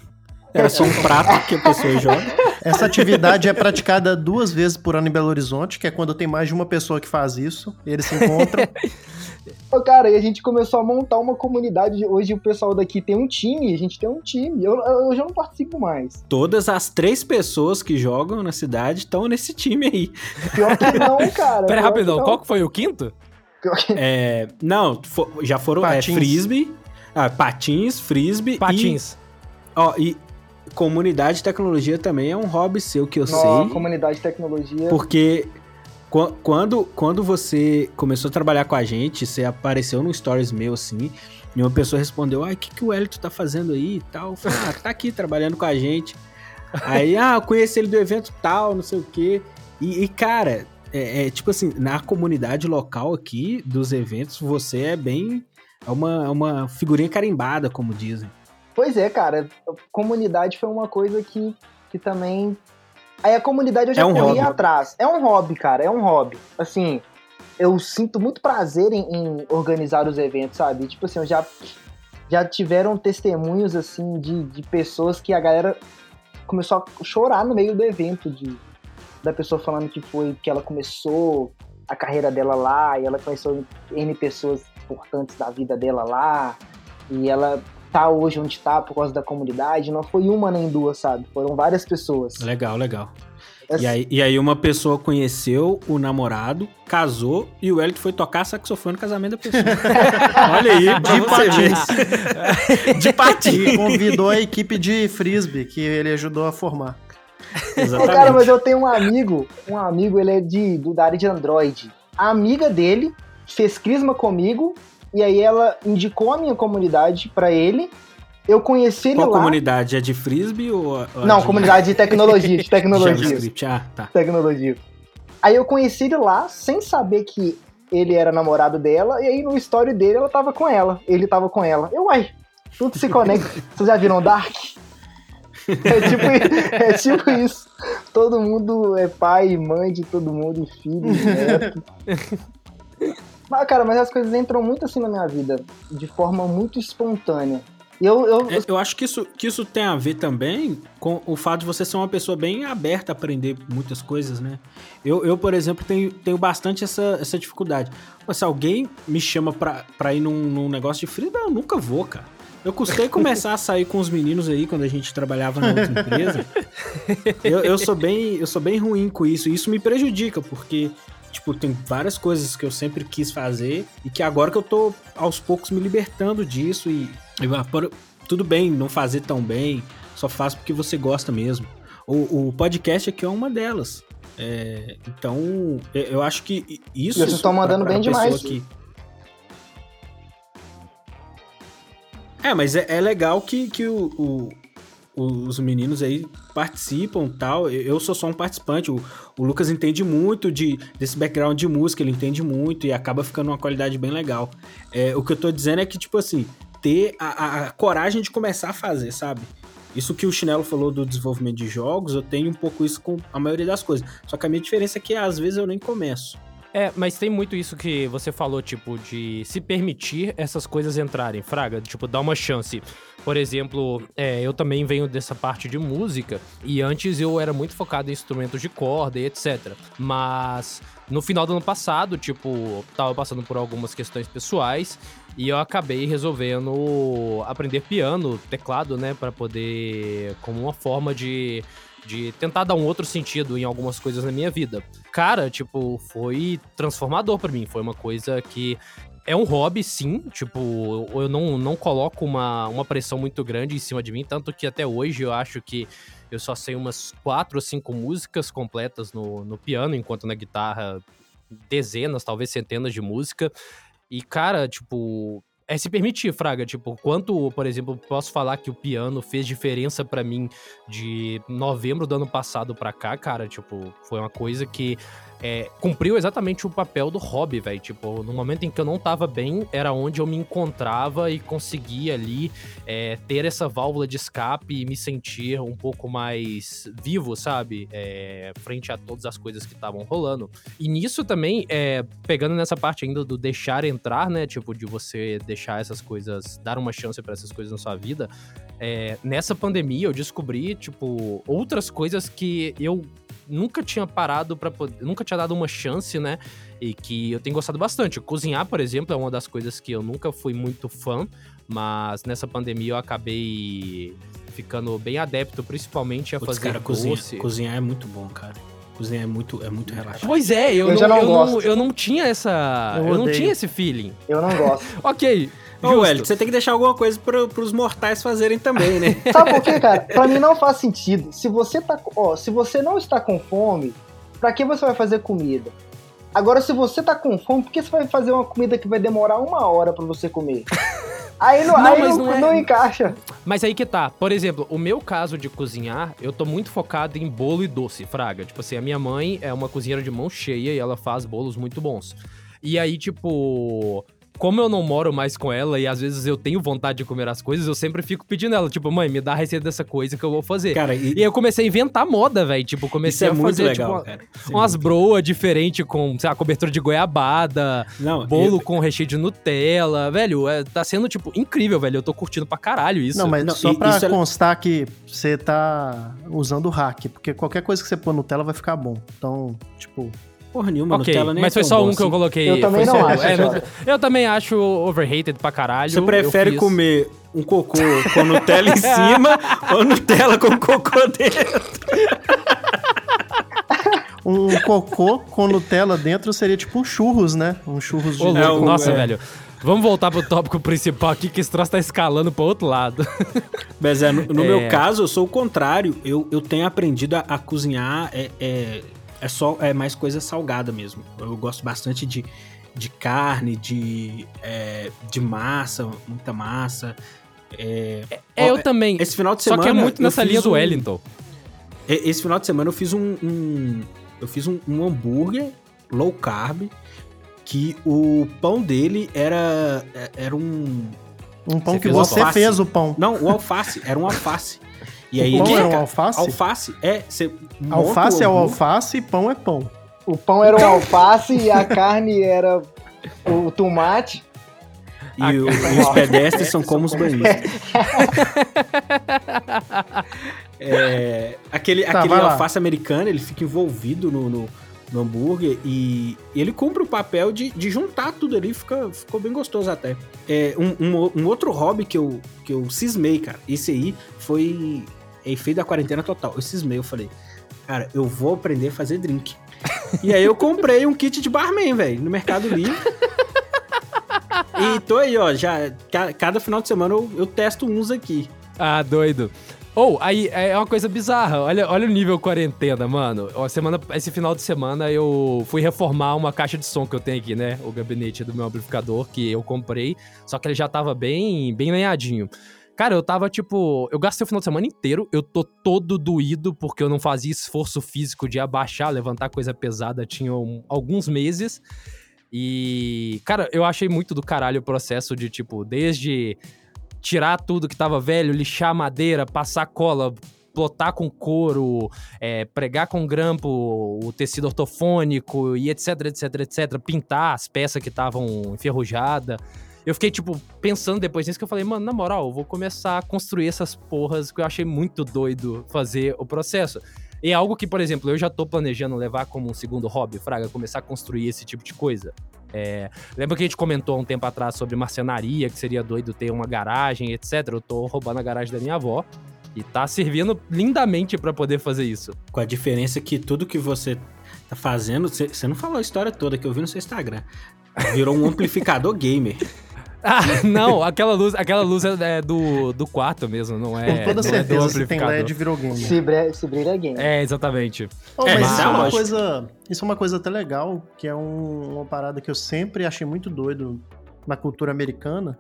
Era só um prato que a pessoa joga. Essa atividade é praticada duas vezes por ano em Belo Horizonte, que é quando tem mais de uma pessoa que faz isso. eles se encontram. Cara, e a gente começou a montar uma comunidade. Hoje o pessoal daqui tem um time, a gente tem um time. Eu, eu já não participo mais. Todas as três pessoas que jogam na cidade estão nesse time aí. Pior que não, cara. Pera, rapidão, qual que foi o quinto? É, não, for, já foram é, frisbee, ah, patins, frisbee patins. E, ó, e comunidade de tecnologia também é um hobby seu que eu Nossa, sei. comunidade de tecnologia. Porque quando, quando você começou a trabalhar com a gente, você apareceu no stories meu assim, e uma pessoa respondeu: Ah, o que, que o Elito tá fazendo aí e tal? Falei, ah, tá aqui trabalhando com a gente. Aí, ah, eu conheci ele do evento tal, não sei o quê. E, e cara, é, é, tipo assim, na comunidade local aqui dos eventos, você é bem. É uma, é uma figurinha carimbada, como dizem. Pois é, cara. Comunidade foi uma coisa que, que também. Aí a comunidade eu já é um corri atrás. É um hobby, cara. É um hobby. Assim, eu sinto muito prazer em, em, organizar os eventos, sabe? Tipo assim, eu já, já tiveram testemunhos, assim, de, de pessoas que a galera começou a chorar no meio do evento, de, da pessoa falando que foi que ela começou a carreira dela lá e ela conheceu N pessoas importantes da vida dela lá E ela tá hoje onde tá por causa da comunidade. Não foi uma nem duas, sabe? Foram várias pessoas. Legal, legal. Essa- E aí, e aí uma pessoa conheceu o namorado, casou e o Elton foi tocar saxofone no casamento da pessoa. Olha aí, De patins. De patins. E convidou a equipe de frisbee que ele ajudou a formar. Exatamente. cara, mas eu tenho um amigo, um amigo, ele é de, do, da área de Android. A amiga dele fez crisma comigo e aí ela indicou a minha comunidade pra ele. Eu conheci ele Qual lá. comunidade? É de frisbee ou... ou Não, de comunidade de tecnologia, de tecnologia. JavaScript? Ah, tá. tecnologia. Aí eu conheci ele lá, sem saber que ele era namorado dela, e aí no story dele ela tava com ela. Ele tava com ela. Eu, uai, tudo se conecta. Vocês já viram Dark? É tipo, é tipo isso. Todo mundo é pai e mãe de todo mundo, e filho, neto. Mas, cara, mas as coisas entram muito assim na minha vida, de forma muito espontânea. E eu, eu, É, Eu acho que isso, que isso tem a ver também com o fato de você ser uma pessoa bem aberta a aprender muitas coisas, né? Eu, eu por exemplo, tenho, tenho bastante essa, essa dificuldade. Mas se alguém me chama pra, pra ir num, num negócio de frio, eu nunca vou, cara. Eu custei começar a sair com os meninos aí quando a gente trabalhava na outra empresa. Eu, eu sou bem, eu sou bem ruim com isso. Isso me prejudica, porque, tipo, tem várias coisas que eu sempre quis fazer e que agora que eu tô aos poucos me libertando disso e, e ah, tudo bem não fazer tão bem, só faz porque você gosta mesmo. O, o podcast aqui é uma delas. É, então, eu- acho que isso. E vocês estão mandando pra- pra bem demais. que- É, mas é, é legal que, que o- o- os meninos aí participam tal. Eu, eu sou só um participante. O, o Lucas entende muito de, desse background de música, ele entende muito e acaba ficando uma qualidade bem legal. É, o que eu tô dizendo é que, tipo assim, ter a, a- a coragem de começar a fazer, sabe? Isso que o Chinelo falou do desenvolvimento de jogos, eu tenho um pouco isso com a maioria das coisas. Só que a minha diferença é que às vezes eu nem começo. É, mas tem muito isso que você falou, tipo, de se permitir essas coisas entrarem, Fraga, tipo, dar uma chance. Por exemplo, é, eu também venho dessa parte de música, e antes eu era muito focado em instrumentos de corda e etc. Mas no final do ano passado, tipo, tava passando por algumas questões pessoais, e eu acabei resolvendo aprender piano, teclado, né, Pra poder, como uma forma de de tentar dar um outro sentido em algumas coisas na minha vida. Cara, tipo, foi transformador pra mim. Foi uma coisa que é um hobby, sim. Tipo, eu não, não coloco uma, uma pressão muito grande em cima de mim. Tanto que até hoje eu acho que eu só sei umas quatro ou cinco músicas completas no, no piano, enquanto na guitarra dezenas, talvez centenas de música. E, cara, tipo, é se permitir, Fraga. Tipo, quanto, por exemplo, posso falar que o piano fez diferença pra mim de novembro do ano passado pra cá, cara, tipo, foi uma coisa que é, cumpriu exatamente o papel do hobby, velho. Tipo, no momento em que eu não tava bem, era onde eu me encontrava e conseguia ali é, ter essa válvula de escape e me sentir um pouco mais vivo, sabe? É, frente a todas as coisas que estavam rolando. E nisso também, é, pegando nessa parte ainda do deixar entrar, né? Tipo, de você deixar essas coisas, dar uma chance pra essas coisas na sua vida. É, nessa pandemia eu descobri, tipo, outras coisas que eu nunca tinha parado para poder. Nunca tinha dado uma chance, né? E que eu tenho gostado bastante. Cozinhar, por exemplo, é uma das coisas que eu nunca fui muito fã, mas nessa pandemia eu acabei ficando bem adepto, principalmente a Putz, fazer cara, cozinhar, doce. cozinhar é muito bom, cara. Cozinhar é muito, é muito relaxante. Pois é, eu, Eu não, não eu, não, gosto. eu não tinha essa. Eu Eu, não tinha esse feeling. eu não gosto. Ok. Ô, justo. Hélio, você tem que deixar alguma coisa pro, pros mortais fazerem também, né? Sabe por quê, cara? Pra mim não faz sentido. Se você tá, ó, se você não está com fome, pra que você vai fazer comida? Agora, se você tá com fome, por que você vai fazer uma comida que vai demorar uma hora pra você comer? Aí não, Não, aí mas não, não é- não encaixa. Mas aí que tá. Por exemplo, o meu caso de cozinhar, eu tô muito focado em bolo e doce, fraga. Tipo assim, a minha mãe é uma cozinheira de mão cheia e ela faz bolos muito bons. E aí, tipo. Como eu não moro mais com ela e às vezes eu tenho vontade de comer as coisas, eu sempre fico pedindo ela, tipo, mãe, me dá a receita dessa coisa que eu vou fazer. Cara, e, E aí eu comecei a inventar moda, velho. Tipo, isso comecei é a muito fazer, legal, tipo, cara. Isso é umas muito- broa diferente com, sei lá, cobertura de goiabada, Não, bolo eu- com recheio de Nutella. Velho, é, tá sendo, tipo, incrível, velho. Eu tô curtindo pra caralho isso. Não, mas Não, só e- pra isso é- constar que você tá usando o hack, porque qualquer coisa que você pôr Nutella vai ficar bom. Então, tipo, porra nenhuma. Ok, Nutella nem mas é foi só um que eu assim. coloquei. Eu também foi não só- acho, é. Eu também acho overrated pra caralho. Você prefere fiz- comer um cocô com Nutella em cima ou Nutella com cocô dentro? Um cocô com Nutella dentro seria tipo um churros, né? Um churros de. Ô, louco, É, nossa, é. velho. Vamos voltar pro tópico principal aqui, que esse troço tá escalando pro outro lado. Mas é, no, no É. meu caso, eu sou o contrário. Eu, eu tenho aprendido a, a cozinhar, é, é, é só é mais coisa salgada mesmo. Eu gosto bastante de, de carne, de, é, de massa, muita massa. É, É, ó, eu também. Esse final de Só semana. que é muito nessa fiz linha do um- Wellington. Esse final de semana eu fiz um. um- eu fiz um, um hambúrguer low carb. Que o pão dele era. era um. Um pão Você que fez você alface. fez o pão. Não, o alface. Era um alface. E aí o pão ele era um fica- alface? Alface é. Alface é o alface e pão é pão. O pão era um alface e a carne era o tomate. E, o- e os pedestres são como os banhistas. É, aquele Tá, aquele lá. alface americano, ele fica envolvido no, no, no hambúrguer e ele cumpre o papel de, de juntar tudo ali, fica, ficou bem gostoso até. É, um, um, um outro hobby que eu, que eu cismei, cara, esse aí foi efeito da quarentena total. Eu cismei, eu falei, cara, eu vou aprender a fazer drink. e aí eu comprei um kit de barman, velho, no Mercado Livre. E tô aí, ó, já ca- cada final de semana eu, eu testo uns aqui. Ah, doido. Ou, aí é uma coisa bizarra. Olha, olha o nível quarentena, mano. Semana, esse final de semana eu fui reformar uma caixa de som que eu tenho aqui, né? O gabinete do meu amplificador que eu comprei. Só que ele já tava bem, bem lenhadinho. Cara, eu tava tipo. Eu gastei o final de semana inteiro. Eu tô todo doído porque eu não fazia esforço físico de abaixar, levantar coisa pesada. Tinha um- alguns meses. E, cara, eu achei muito do caralho o processo de, tipo, desde tirar tudo que tava velho, lixar madeira, passar cola, plotar com couro, é, pregar com grampo o tecido ortofônico e etc, etc, etc, pintar as peças que estavam enferrujadas. Eu fiquei, tipo, pensando depois nisso que eu falei, mano, na moral, eu vou começar a construir essas porras que eu achei muito doido fazer o processo. E é algo que, por exemplo, eu já tô planejando levar como um segundo hobby, Fraga, começar a construir esse tipo de coisa. É, lembra que a gente comentou um tempo atrás sobre marcenaria, que seria doido ter uma garagem, etc. Eu tô roubando a garagem da minha avó e tá servindo lindamente pra poder fazer isso. Com a diferença que tudo que você tá fazendo, você não falou a história toda que eu vi no seu Instagram. Virou um amplificador gamer. Ah, não, aquela luz, aquela luz é é do, do quarto mesmo, não é, Com toda não é certeza, se tem. LED, virou game. Se, bre se brilha game. É, exatamente. Oh, É, mas mas isso é é, uma coisa, isso é uma coisa até legal, que é um- uma parada que eu sempre achei muito doido na cultura americana,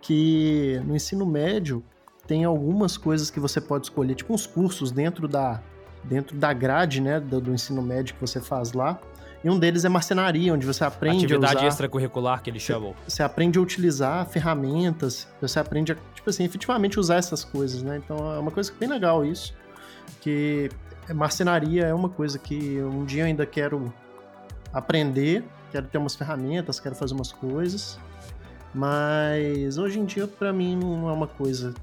que no ensino médio tem algumas coisas que você pode escolher, tipo uns cursos dentro da dentro da grade, né, do, do ensino médio que você faz lá. E um deles é marcenaria, onde você aprende a Atividade usar extracurricular que eles chamam. você aprende a utilizar ferramentas, você aprende a, tipo assim, efetivamente usar essas coisas, né? Então é uma coisa bem legal isso, que marcenaria é uma coisa que um dia eu ainda quero aprender, quero ter umas ferramentas, quero fazer umas coisas, mas hoje em dia para mim não é uma coisa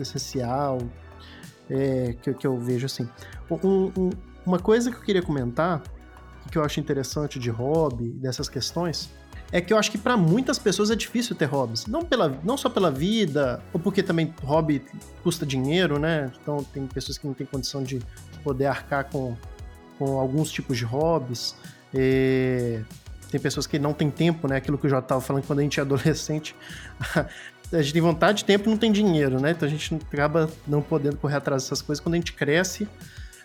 essencial é, que, que eu vejo assim. Um- um- uma coisa que eu queria comentar, que eu acho interessante de hobby, dessas questões, é que eu acho que para muitas pessoas é difícil ter hobbies. Não, pela, não só pela vida, ou porque também hobby custa dinheiro, né? Então tem pessoas que não têm condição de poder arcar com, com alguns tipos de hobbies. É, tem pessoas que não têm tempo, né? Aquilo que eu já estava falando quando a gente é adolescente. a gente tem vontade de tempo e não tem dinheiro, né? Então a gente acaba não podendo correr atrás dessas coisas. Quando a gente cresce,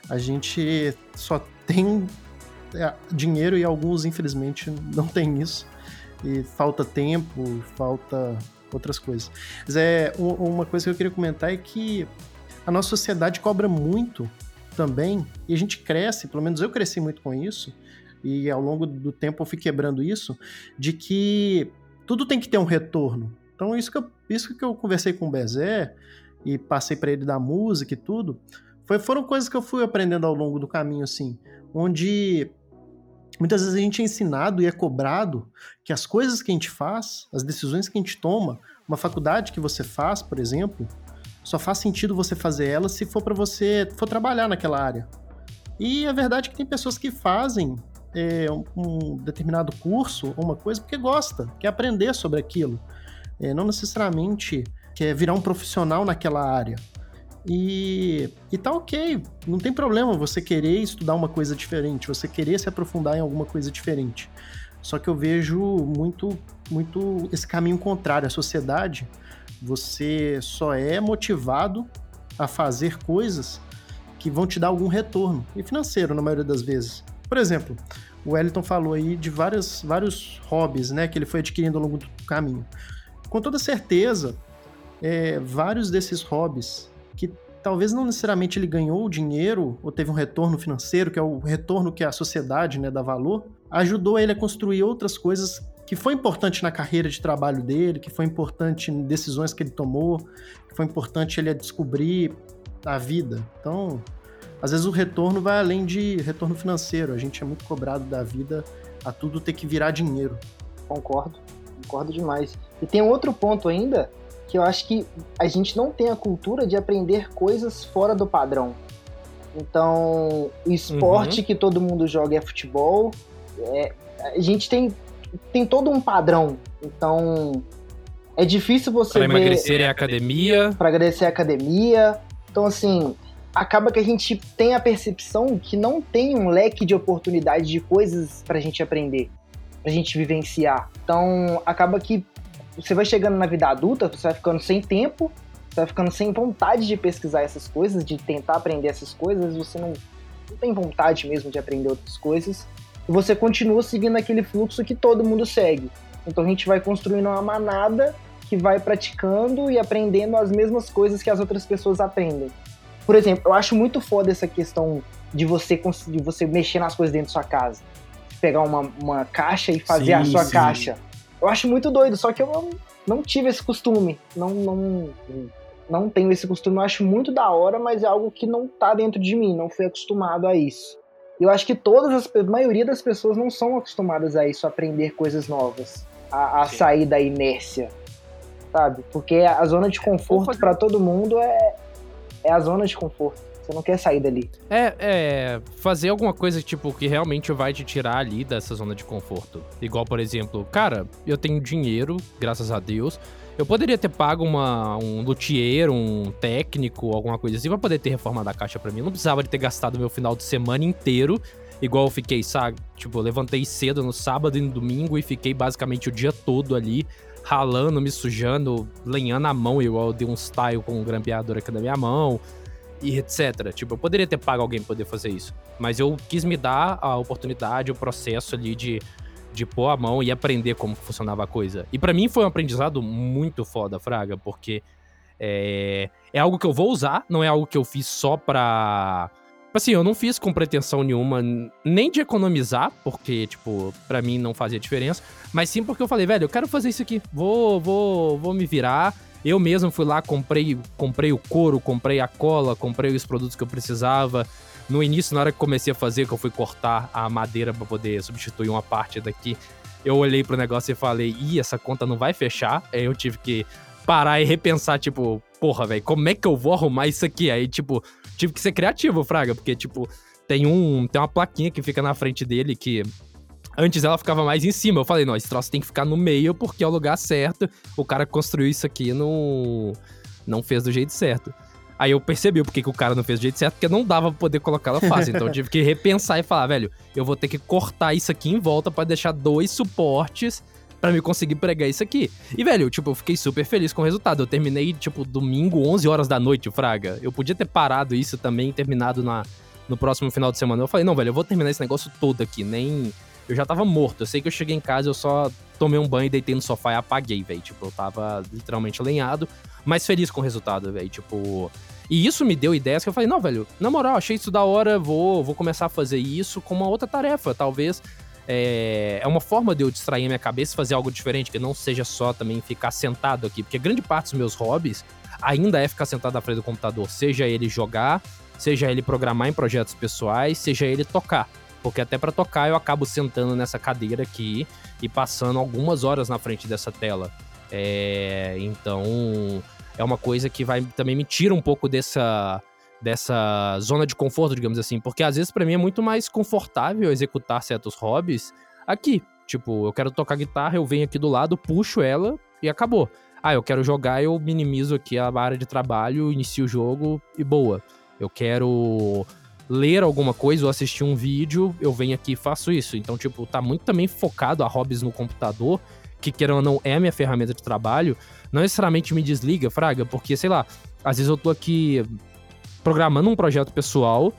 a gente só tem dinheiro e alguns, infelizmente, não tem isso. E falta tempo, falta outras coisas. Mas é, uma coisa que eu queria comentar é que a nossa sociedade cobra muito também, e a gente cresce, pelo menos eu cresci muito com isso, e ao longo do tempo eu fui quebrando isso, de que tudo tem que ter um retorno. Então, isso que eu, isso que eu conversei com o Bezé e passei para ele da música e tudo, foi, foram coisas que eu fui aprendendo ao longo do caminho, assim, onde muitas vezes a gente é ensinado e é cobrado que as coisas que a gente faz, as decisões que a gente toma, uma faculdade que você faz, por exemplo, só faz sentido você fazer ela se for para você for trabalhar naquela área. E a verdade é que tem pessoas que fazem é, um, um, determinado curso ou uma coisa porque gosta, quer aprender sobre aquilo. É, não necessariamente quer virar um profissional naquela área. E, e tá ok, não tem problema você querer estudar uma coisa diferente, você querer se aprofundar em alguma coisa diferente. Só que eu vejo muito, muito esse caminho contrário. A sociedade, você só é motivado a fazer coisas que vão te dar algum retorno, e financeiro na maioria das vezes. Por exemplo, o Wellington falou aí de várias, vários hobbies né, que ele foi adquirindo ao longo do caminho. Com toda certeza, é, vários desses hobbies talvez não necessariamente ele ganhou dinheiro ou teve um retorno financeiro, que é o retorno que a sociedade né, dá valor, ajudou ele a construir outras coisas que foi importante na carreira de trabalho dele, que foi importante em decisões que ele tomou, que foi importante ele descobrir a vida. Então, às vezes o retorno vai além de retorno financeiro. A gente é muito cobrado da vida a tudo ter que virar dinheiro. Concordo, concordo demais. E tem outro ponto ainda que eu acho que a gente não tem a cultura de aprender coisas fora do padrão. Então, o esporte uhum. que todo mundo joga é futebol. É, a gente tem, tem todo um padrão. Então, é difícil você pra ver... emagrecer é academia. Pra agradecer a academia. Então, assim, acaba que a gente tem a percepção que não tem um leque de oportunidades de coisas pra gente aprender, pra gente vivenciar. Então, acaba que você vai chegando na vida adulta, você vai ficando sem tempo, você vai ficando sem vontade de pesquisar essas coisas, de tentar aprender essas coisas, você não, não tem vontade mesmo de aprender outras coisas, e você continua seguindo aquele fluxo que todo mundo segue. Então a gente vai construindo uma manada que vai praticando e aprendendo as mesmas coisas que as outras pessoas aprendem. Por exemplo, eu acho muito foda essa questão de você, de você mexer nas coisas dentro da sua casa. Pegar uma, uma caixa e fazer sim, a sua sim. caixa. Eu acho muito doido, só que eu não, não tive esse costume. Não, não, não tenho esse costume. Eu acho muito da hora, mas é algo que não tá dentro de mim. Não fui acostumado a isso. Eu acho que todas as, a maioria das pessoas não são acostumadas a isso, a aprender coisas novas, a, a sair da inércia, sabe? Porque a zona de conforto para todo mundo é, é a zona de conforto. Você não quer sair dali. É, é. Fazer alguma coisa, tipo, que realmente vai te tirar ali dessa zona de conforto. Igual, por exemplo, cara, eu tenho dinheiro, graças a Deus. Eu poderia ter pago uma, um luthier, um técnico, alguma coisa assim, pra poder ter reformado a caixa para mim. Eu não precisava de ter gastado meu final de semana inteiro, igual eu fiquei, sabe? Tipo, eu levantei cedo no sábado e no domingo e fiquei basicamente o dia todo ali, ralando, me sujando, lenhando a mão, igual eu dei um style com um grampeador aqui na minha mão e etc. Tipo, eu poderia ter pago alguém pra poder fazer isso. Mas eu quis me dar a oportunidade, o processo ali de, de pôr a mão e aprender como funcionava a coisa. E para mim foi um aprendizado muito foda, Fraga, porque é, é algo que eu vou usar, não é algo que eu fiz só pra. Assim, eu não fiz com pretensão nenhuma, nem de economizar, porque, tipo, para mim não fazia diferença, mas sim porque eu falei, velho, eu quero fazer isso aqui, vou, vou, vou me virar eu mesmo fui lá, comprei, comprei o couro, comprei a cola, comprei os produtos que eu precisava. No início, na hora que comecei a fazer, que eu fui cortar a madeira para poder substituir uma parte daqui, eu olhei pro negócio e falei, ih, essa conta não vai fechar. Aí eu tive que parar e repensar, tipo, porra, velho, como é que eu vou arrumar isso aqui? Aí, tipo, tive que ser criativo, Fraga, porque, tipo, tem um. Tem uma plaquinha que fica na frente dele que Antes ela ficava mais em cima. Eu falei, não, esse troço tem que ficar no meio porque é o lugar certo. O cara que construiu isso aqui não, não fez do jeito certo. Aí eu percebi porque que o cara não fez do jeito certo, porque não dava pra poder colocar ela fácil. Então eu tive que repensar e falar, velho, eu vou ter que cortar isso aqui em volta para deixar dois suportes para me conseguir pregar isso aqui. E, velho, tipo, eu fiquei super feliz com o resultado. Eu terminei, tipo, domingo, 11 horas da noite, Fraga. Eu podia ter parado isso também, terminado na, no próximo final de semana. Eu falei, não, velho, eu vou terminar esse negócio todo aqui, nem eu já tava morto. Eu sei que eu cheguei em casa, eu só tomei um banho, deitei no sofá e apaguei, velho. Tipo, eu tava literalmente lenhado, mas feliz com o resultado, velho. Tipo. E isso me deu ideias que eu falei, não, velho, na moral, achei isso da hora, vou, vou começar a fazer isso com uma outra tarefa. Talvez é, é uma forma de eu distrair minha cabeça e fazer algo diferente, que não seja só também ficar sentado aqui. Porque grande parte dos meus hobbies ainda é ficar sentado na frente do computador. Seja ele jogar, seja ele programar em projetos pessoais, seja ele tocar. Porque até para tocar eu acabo sentando nessa cadeira aqui e passando algumas horas na frente dessa tela. É, então é uma coisa que vai também me tira um pouco dessa dessa zona de conforto, digamos assim. Porque às vezes para mim é muito mais confortável executar certos hobbies aqui. Tipo, eu quero tocar guitarra, eu venho aqui do lado, puxo ela e acabou. Ah, eu quero jogar, eu minimizo aqui a área de trabalho, inicio o jogo e boa. Eu quero ler alguma coisa ou assistir um vídeo, eu venho aqui e faço isso. Então, tipo, tá muito também focado a hobbies no computador, que querendo ou não é minha ferramenta de trabalho, não necessariamente me desliga, fraga, porque, sei lá, às vezes eu tô aqui programando um projeto pessoal,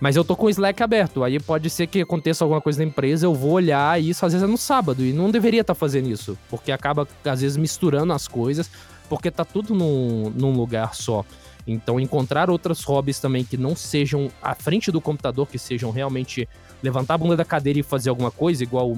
mas eu tô com o Slack aberto. Aí pode ser que aconteça alguma coisa na empresa, eu vou olhar isso às vezes é no sábado. E não deveria estar tá fazendo isso. Porque acaba, às vezes, misturando as coisas, porque tá tudo num, num lugar só. Então, encontrar outros hobbies também que não sejam à frente do computador, que sejam realmente levantar a bunda da cadeira e fazer alguma coisa, igual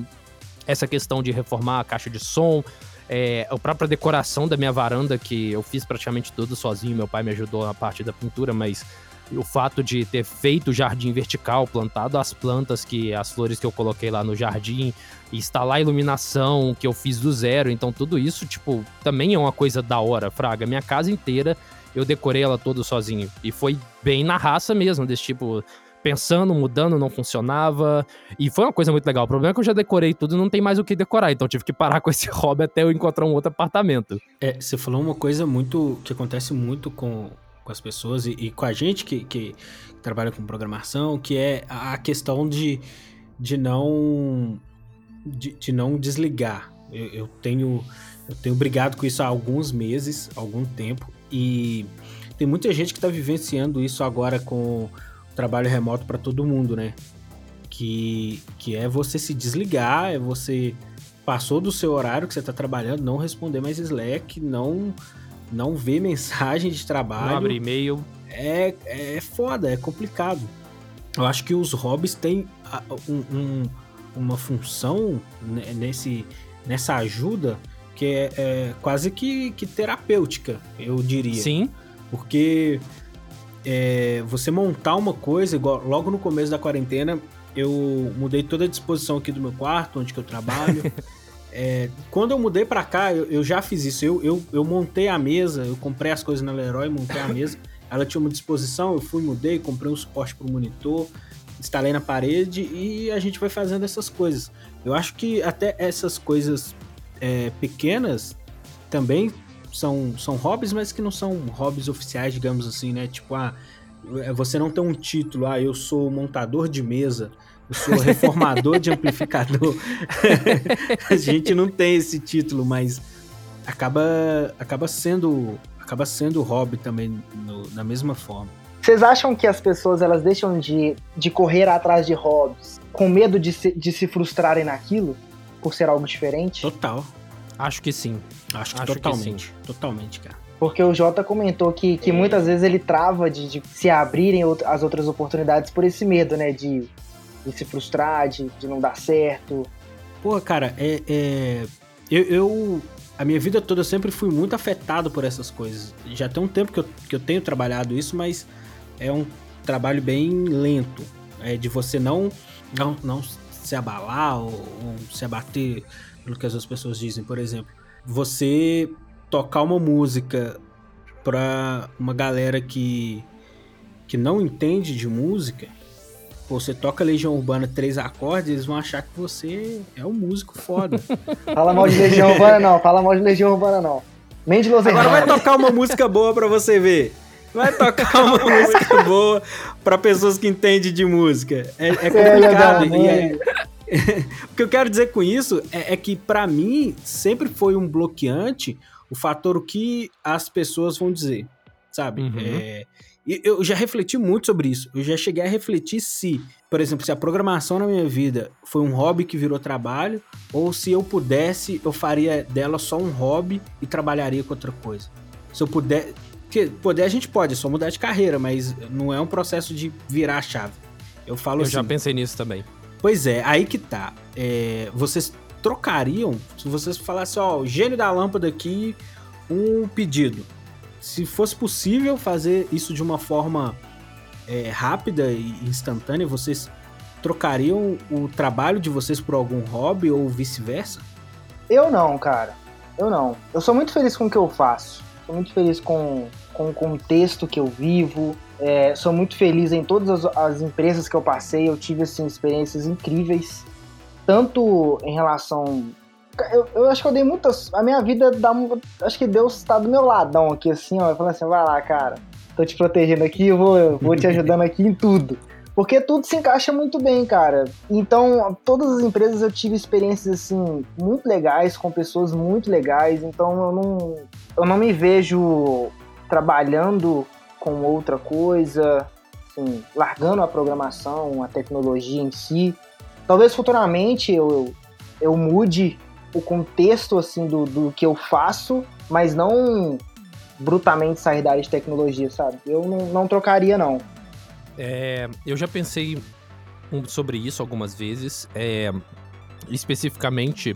essa questão de reformar a caixa de som, é, a própria decoração da minha varanda, que eu fiz praticamente tudo sozinho, meu pai me ajudou na parte da pintura, mas o fato de ter feito o jardim vertical, plantado as plantas que as flores que eu coloquei lá no jardim, instalar a iluminação que eu fiz do zero, então tudo isso, tipo, também é uma coisa da hora, fraga. Minha casa inteira eu decorei ela toda sozinho e foi bem na raça mesmo, desse tipo, pensando, mudando, não funcionava. E foi uma coisa muito legal. O problema é que eu já decorei tudo e não tem mais o que decorar. Então tive que parar com esse hobby até eu encontrar um outro apartamento. É, você falou uma coisa muito. que acontece muito com, com as pessoas e, e com a gente que, que trabalha com programação, que é a questão de, de não. De, de não desligar. Eu, eu tenho. Eu tenho brigado com isso há alguns meses, algum tempo, e tem muita gente que está vivenciando isso agora com trabalho remoto para todo mundo, né? Que, que é você se desligar, é você passou do seu horário que você está trabalhando, não responder mais Slack, não não ver mensagem de trabalho. Não abrir e-mail. É, é foda, é complicado. Eu acho que os hobbies têm um, um, uma função nesse, nessa ajuda que é, é quase que, que terapêutica, eu diria. Sim. Porque é, você montar uma coisa, igual logo no começo da quarentena, eu mudei toda a disposição aqui do meu quarto, onde que eu trabalho. é, quando eu mudei para cá, eu, eu, já fiz isso. Eu, eu, eu, montei a mesa, eu comprei as coisas na Leroy, montei a mesa. Ela tinha uma disposição, eu fui, mudei, comprei um suporte pro monitor, instalei na parede e a gente vai fazendo essas coisas. Eu acho que até essas coisas é, pequenas também são, são hobbies, mas que não são hobbies oficiais, digamos assim, né? Tipo, ah, é, você não tem um título, ah, eu sou montador de mesa, eu sou reformador de amplificador. a gente não tem esse título, mas acaba, acaba sendo acaba sendo hobby também no, na mesma forma. Vocês acham que as pessoas elas deixam de, de correr atrás de hobbies com medo de se, de se frustrarem naquilo por ser algo diferente? Total. Acho que sim. Acho que Acho totalmente. Que totalmente, cara. Porque o Jota comentou que, que é. muitas vezes ele trava de, de, se abrirem as outras oportunidades por esse medo, né? De, de se frustrar, de, de não dar certo. Pô, cara, é, é... Eu, eu, A minha vida toda eu sempre fui muito afetado por essas coisas. Já tem um tempo que eu, que eu tenho trabalhado isso, mas é um trabalho bem lento. É de você não, não, não se abalar ou, ou se abater pelo que as pessoas dizem. Por exemplo, você tocar uma música pra uma galera que, que não entende de música, você toca Legião Urbana três acordes, eles vão achar que você é um músico foda. fala mal de Legião Urbana não, fala mal de Legião Urbana não. Nem de Agora vai tocar uma música boa pra você ver. Vai tocar uma música boa pra pessoas que entendem de música. É, é complicado. e é, o que eu quero dizer com isso é, é que, para mim, sempre foi um bloqueante o fator o que as pessoas vão dizer, sabe? Uhum. É, eu já refleti muito sobre isso. Eu já cheguei a refletir se, por exemplo, se a programação na minha vida foi um hobby que virou trabalho, ou se eu pudesse, eu faria dela só um hobby e trabalharia com outra coisa. Se eu puder. Porque poder a gente pode, é só mudar de carreira, mas não é um processo de virar a chave. Eu falo eu assim. Eu já pensei nisso também. Pois é, aí que tá. É, vocês trocariam se vocês falassem, ó, o gênio da lâmpada aqui, um pedido. Se fosse possível fazer isso de uma forma é, rápida e instantânea, vocês trocariam o trabalho de vocês por algum hobby ou vice-versa? Eu não, cara. Eu não. Eu sou muito feliz com o que eu faço. Sou muito feliz com, com o contexto que eu vivo. É, sou muito feliz em todas as, as, empresas que eu passei. Eu tive assim, experiências incríveis, tanto em relação. Eu, eu acho que eu dei muitas. A minha vida dá. Acho que Deus está do meu ladão aqui, assim, ó. Falando assim: vai lá, cara, tô te protegendo aqui, eu vou, vou te ajudando aqui em tudo. Porque tudo se encaixa muito bem, cara. Então, todas as empresas eu tive experiências assim muito legais com pessoas muito legais. Então, eu não eu não me vejo trabalhando com outra coisa, assim, largando a programação, a tecnologia em si. Talvez futuramente eu, eu mude o contexto assim do, do que eu faço, mas não brutalmente sair da área de tecnologia, sabe? Eu não, não trocaria, não. É, eu já pensei sobre isso algumas vezes. É, especificamente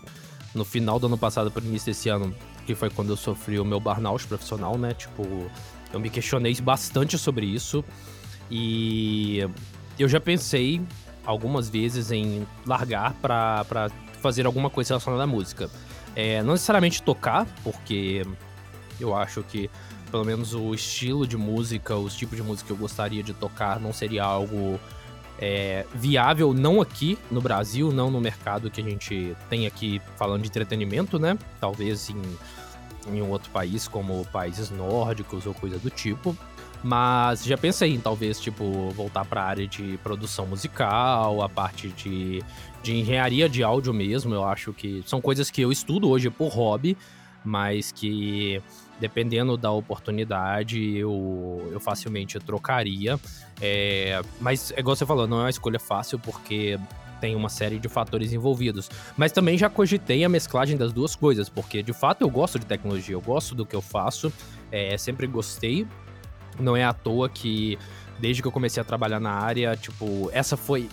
no final do ano passado para o início desse ano, que foi quando eu sofri o meu burnout profissional, né? Tipo, eu me questionei bastante sobre isso. E eu já pensei algumas vezes em largar para fazer alguma coisa relacionada à música. É, não necessariamente tocar, porque eu acho que pelo menos o estilo de música, os tipos de música que eu gostaria de tocar não seria algo é, viável, não aqui no Brasil, não no mercado que a gente tem aqui falando de entretenimento, né? Talvez em, em um outro país, como países nórdicos ou coisa do tipo. Mas já pensei em talvez, tipo, voltar para a área de produção musical, a parte de, de engenharia de áudio mesmo. Eu acho que são coisas que eu estudo hoje por hobby, mas que dependendo da oportunidade, eu, eu facilmente trocaria. É, mas, é igual você falou, não é uma escolha fácil, porque tem uma série de fatores envolvidos. Mas também já cogitei a mesclagem das duas coisas, porque de fato eu gosto de tecnologia, eu gosto do que eu faço, é, sempre gostei. Não é à toa que desde que eu comecei a trabalhar na área, tipo, essa foi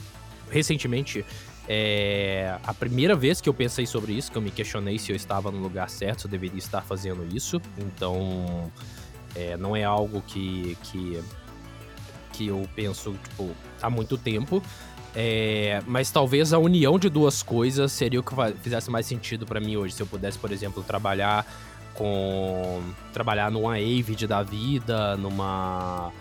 recentemente é a primeira vez que eu pensei sobre isso, que eu me questionei se eu estava no lugar certo, se eu deveria estar fazendo isso. Então, é, não é algo que, que, que eu penso tipo, há muito tempo. É, mas talvez a união de duas coisas seria o que fizesse mais sentido para mim hoje. Se eu pudesse, por exemplo, trabalhar com. trabalhar numa Avid da vida, numa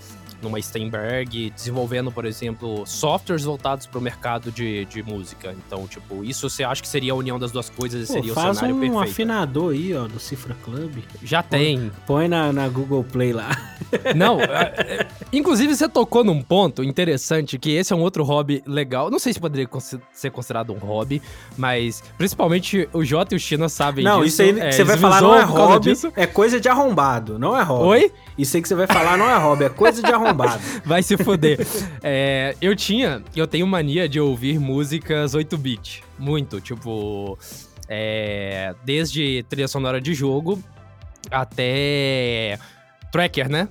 numa Steinberg, desenvolvendo, por exemplo, softwares voltados para o mercado de, de música. Então, tipo, isso você acha que seria a união das duas coisas e seria o cenário um perfeito? Um afinador aí, ó, do Cifra Club. Já põe, tem. Põe na, na Google Play lá. Não, é, é, inclusive você tocou num ponto interessante, que esse é um outro hobby legal. Não sei se poderia ser considerado um hobby, mas principalmente o Jota e o China sabem não, disso. Não, isso aí é, você vai falar não é hobby, disso. é coisa de arrombado, não é hobby. Oi? Isso aí que você vai falar não é hobby, é coisa de arrombado. vai se foder. É, eu tinha, eu tenho mania de ouvir músicas 8-bit. Muito, tipo... É, desde trilha sonora de jogo até tracker, né?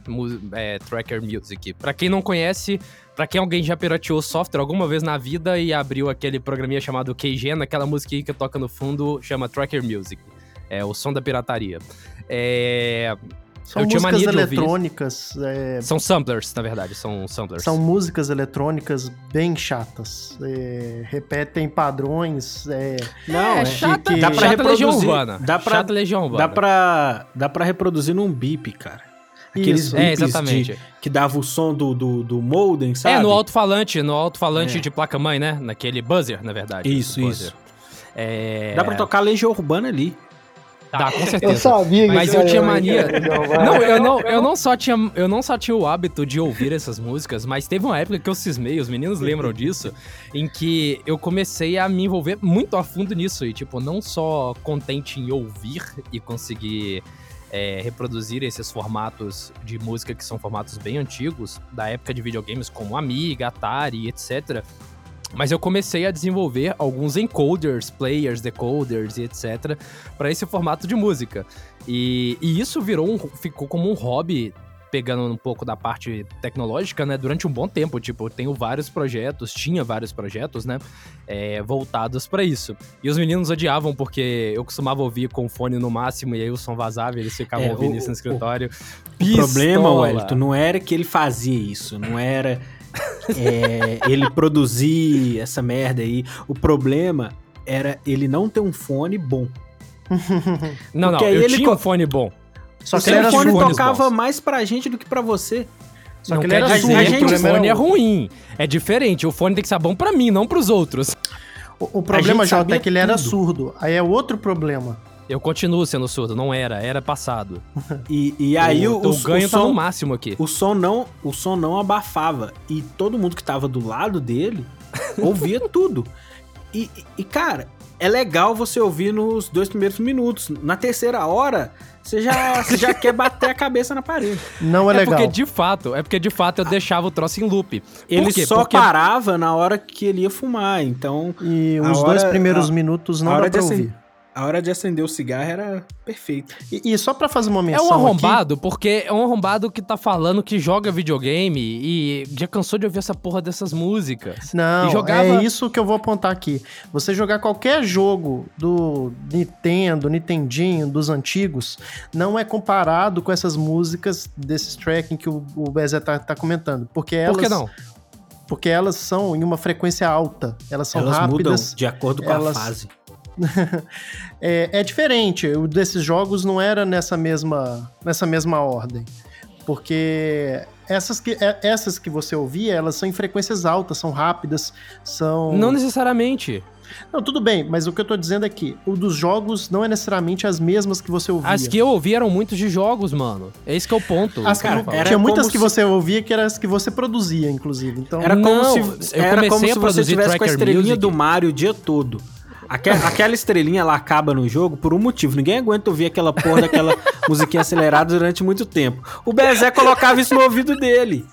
É, tracker Music. Pra quem não conhece, pra quem alguém já pirateou software alguma vez na vida e abriu aquele programinha chamado KGen, aquela música que toca no fundo chama Tracker Music. É o som da pirataria. É... São eu músicas eletrônicas. É... São samplers, na verdade, são samplers. São músicas eletrônicas bem chatas. É... Repetem padrões. É... Não, é, é chata, que... dá pra chata reproduzir. Legião Urbana. Dá pra, chata Legião Urbana. Dá pra, dá pra reproduzir num bip, cara. Aqueles é, exatamente. De, que dava o som do, do, do modem, sabe? É, no alto-falante, no alto-falante é. de placa-mãe, né? Naquele buzzer, na verdade. Isso, isso. É... Dá pra tocar Legião Urbana ali. Dá, com certeza. Eu sabia que Mas eu tinha mania. Não, eu não, eu não só tinha, eu não só tinha o hábito de ouvir essas músicas, mas teve uma época que eu cismei, os meninos lembram disso, em que eu comecei a me envolver muito a fundo nisso e tipo, não só contente em ouvir e conseguir é, reproduzir esses formatos de música que são formatos bem antigos, da época de videogames como Amiga, Atari, etc. Mas eu comecei a desenvolver alguns encoders, players, decoders e etc. para esse formato de música. E, e isso virou um, ficou como um hobby pegando um pouco da parte tecnológica, né, durante um bom tempo. Tipo, eu tenho vários projetos, tinha vários projetos, né, é, voltados para isso. E os meninos odiavam porque eu costumava ouvir com fone no máximo e aí o som vazava e eles ficavam é, ouvindo o, isso no escritório. O, o problema, Wellington, não era que ele fazia isso, não era é, ele produzir essa merda aí. O problema era ele não ter um fone bom. não, Porque não, eu ele tinha um fone bom. Só o que ele era fone surdo. tocava bons. mais pra gente do que pra você. Só não que ele quer era dizer que o fone é ruim. É diferente. O fone tem que ser bom pra mim, não pros outros. O, o problema, Jota, é que ele era tudo. surdo. Aí é outro problema. Eu continuo sendo surdo. Não era. Era passado. E, e aí o, o, o, o ganho o tá no som, máximo aqui. o som não, o som não abafava e todo mundo que tava do lado dele ouvia tudo. E, e- cara, é legal você ouvir nos dois primeiros minutos. Na terceira hora, você já, você já quer bater a cabeça na parede. Não é, É legal. porque de fato, é porque de fato eu deixava o troço em loop. Por Ele quê? só Porque parava na hora que ele ia fumar. Então, E os dois hora- primeiros a- minutos não a hora dá pra ouvir. A hora de acender o cigarro era perfeita. E, e só pra fazer uma É menção um aqui- arrombado, porque é um arrombado que tá falando que joga videogame e já cansou de ouvir essa porra dessas músicas. Não, E jogava- é isso que eu vou apontar aqui. Você jogar qualquer jogo do Nintendo, Nintendinho, dos antigos, não é comparado com essas músicas desses tracking que o, o Bezé tá, tá comentando. Porque elas, Por que não? Porque elas são em uma frequência alta. Elas são Elas rápidas. mudam de acordo com elas- a fase. É, é diferente. O desses jogos não era nessa mesma, nessa mesma ordem. Porque essas que, é- essas que você ouvia, elas são em frequências altas, são rápidas, são. Não necessariamente. Não, tudo bem, mas o que eu tô dizendo é que o dos jogos não é necessariamente as mesmas que você ouvia. As que eu ouvi eram muitos de jogos, mano. É isso que é o ponto. As Cara, que, tinha muitas como que se- você ouvia que eram as que você produzia, inclusive. Então, Era como Não, se, eu era comecei como a se você tivesse com a estrelinha music. do Mario o dia todo. Aque- Aquela estrelinha, ela acaba no jogo por um motivo. Ninguém aguenta ouvir aquela porra daquela musiquinha acelerada durante muito tempo. O Bezé colocava isso no ouvido dele.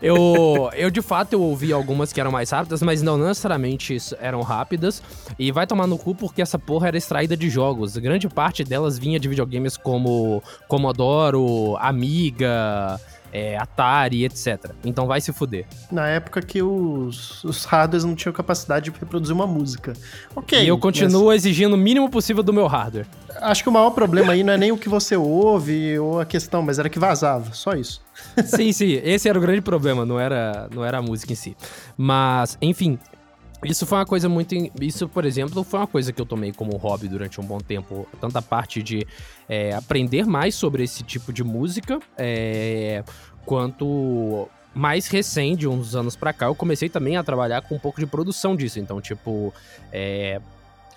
Eu, eu de fato eu ouvi algumas que eram mais rápidas, mas não necessariamente eram rápidas. E vai tomar no cu porque essa porra era extraída de jogos. Grande parte delas vinha de videogames como Commodore, Amiga, é, Atari, etc. Então vai se fuder. na época que os, os hardwares não tinham capacidade de reproduzir uma música. Ok. e eu mas- continuo exigindo o mínimo possível do meu hardware. Acho que o maior problema aí não é nem o que você ouve ou a questão, mas era que vazava, só isso. sim, sim, esse era o grande problema, não era, não era a música em si. Mas, enfim, isso foi uma coisa muito. Isso, por exemplo, foi uma coisa que eu tomei como hobby durante um bom tempo. Tanto a parte de é, aprender mais sobre esse tipo de música, é, quanto mais recente, uns anos pra cá, eu comecei também a trabalhar com um pouco de produção disso. Então, tipo, é,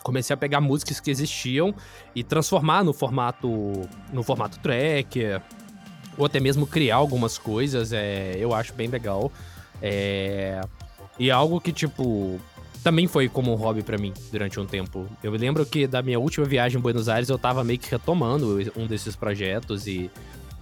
comecei a pegar músicas que existiam e transformar no formato no formato track, ou até mesmo criar algumas coisas, é, eu acho bem legal. É, e algo que, tipo, também foi como um hobby pra mim durante um tempo. Eu me lembro que da minha última viagem em Buenos Aires eu tava meio que retomando um desses projetos e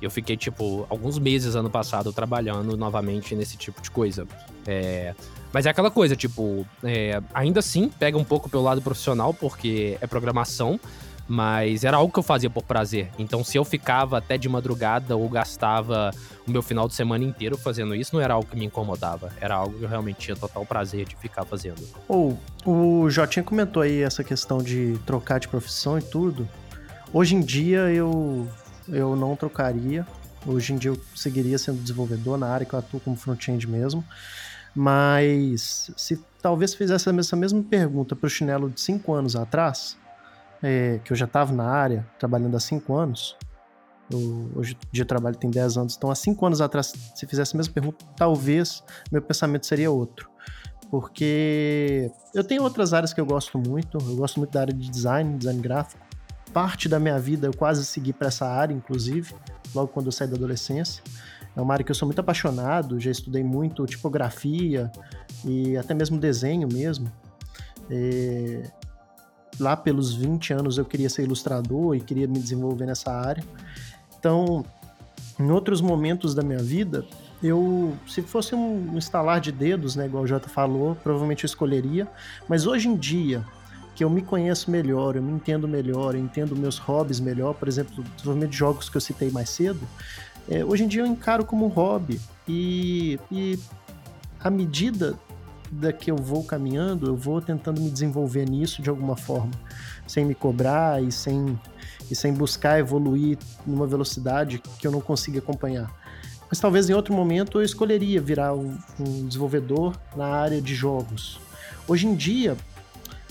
eu fiquei, tipo, alguns meses ano passado trabalhando novamente nesse tipo de coisa. É, mas é aquela coisa, tipo, é, ainda assim pega um pouco pelo lado profissional, porque é programação, mas era algo que eu fazia por prazer. Então, se eu ficava até de madrugada ou gastava o meu final de semana inteiro fazendo isso, não era algo que me incomodava. Era algo que eu realmente tinha total prazer de ficar fazendo. Ou, o Jotinha comentou aí essa questão de trocar de profissão e tudo. Hoje em dia eu, eu não trocaria. Hoje em dia eu seguiria sendo desenvolvedor na área que eu atuo como front-end mesmo. Mas se talvez fizesse essa mesma pergunta para o chinelo de 5 anos atrás, é, que eu já estava na área, trabalhando há 5 anos, eu, hoje em dia eu trabalho tem 10 anos, então há 5 anos atrás, se fizesse a mesma pergunta, talvez meu pensamento seria outro. Porque eu tenho outras áreas que eu gosto muito, eu gosto muito da área de design, design gráfico. Parte da minha vida eu quase segui para essa área, inclusive, logo quando eu saí da adolescência. É uma área que eu sou muito apaixonado, já estudei muito tipografia e até mesmo desenho mesmo. É, Lá pelos 20 anos eu queria ser ilustrador e queria me desenvolver nessa área. Então, em outros momentos da minha vida, eu, se fosse um instalar de dedos, né, igual o Jota falou, provavelmente eu escolheria. Mas hoje em dia, que eu me conheço melhor, eu me entendo melhor, eu entendo meus hobbies melhor, por exemplo, desenvolvimento de jogos que eu citei mais cedo, é, hoje em dia eu encaro como hobby. E, e à medida da que eu vou caminhando, eu vou tentando me desenvolver nisso de alguma forma, sem me cobrar e sem, e sem buscar evoluir numa velocidade que eu não consiga acompanhar. Mas talvez em outro momento eu escolheria virar um desenvolvedor na área de jogos. Hoje em dia,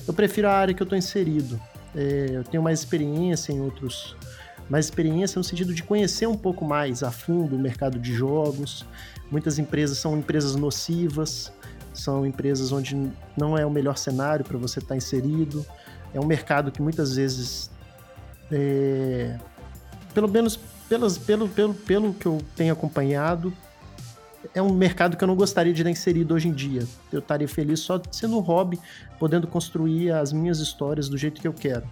eu prefiro a área que eu estou inserido. É, eu tenho mais experiência em outros, mais experiência no sentido de conhecer um pouco mais a fundo o mercado de jogos. Muitas empresas são empresas nocivas, são empresas onde não é o melhor cenário para você estar tá inserido. É um mercado que muitas vezes, é, pelo menos pelas, pelo, pelo, pelo que eu tenho acompanhado, é um mercado que eu não gostaria de estar inserido hoje em dia. Eu estaria feliz só sendo um hobby, podendo construir as minhas histórias do jeito que eu quero.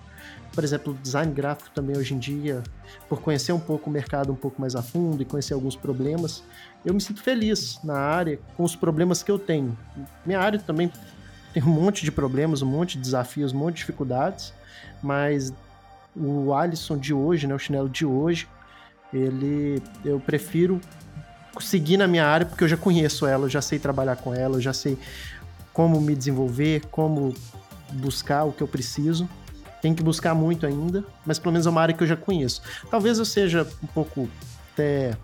Por exemplo, design gráfico também hoje em dia, por conhecer um pouco o mercado um pouco mais a fundo e conhecer alguns problemas, eu me sinto feliz na área com os problemas que eu tenho. Minha área também tem um monte de problemas, um monte de desafios, um monte de dificuldades, mas o Alisson de hoje, né, o chinelo de hoje, ele eu prefiro seguir na minha área porque eu já conheço ela, eu já sei trabalhar com ela, eu já sei como me desenvolver, como buscar o que eu preciso. Tem que buscar muito ainda, mas pelo menos é uma área que eu já conheço. Talvez eu seja um pouco até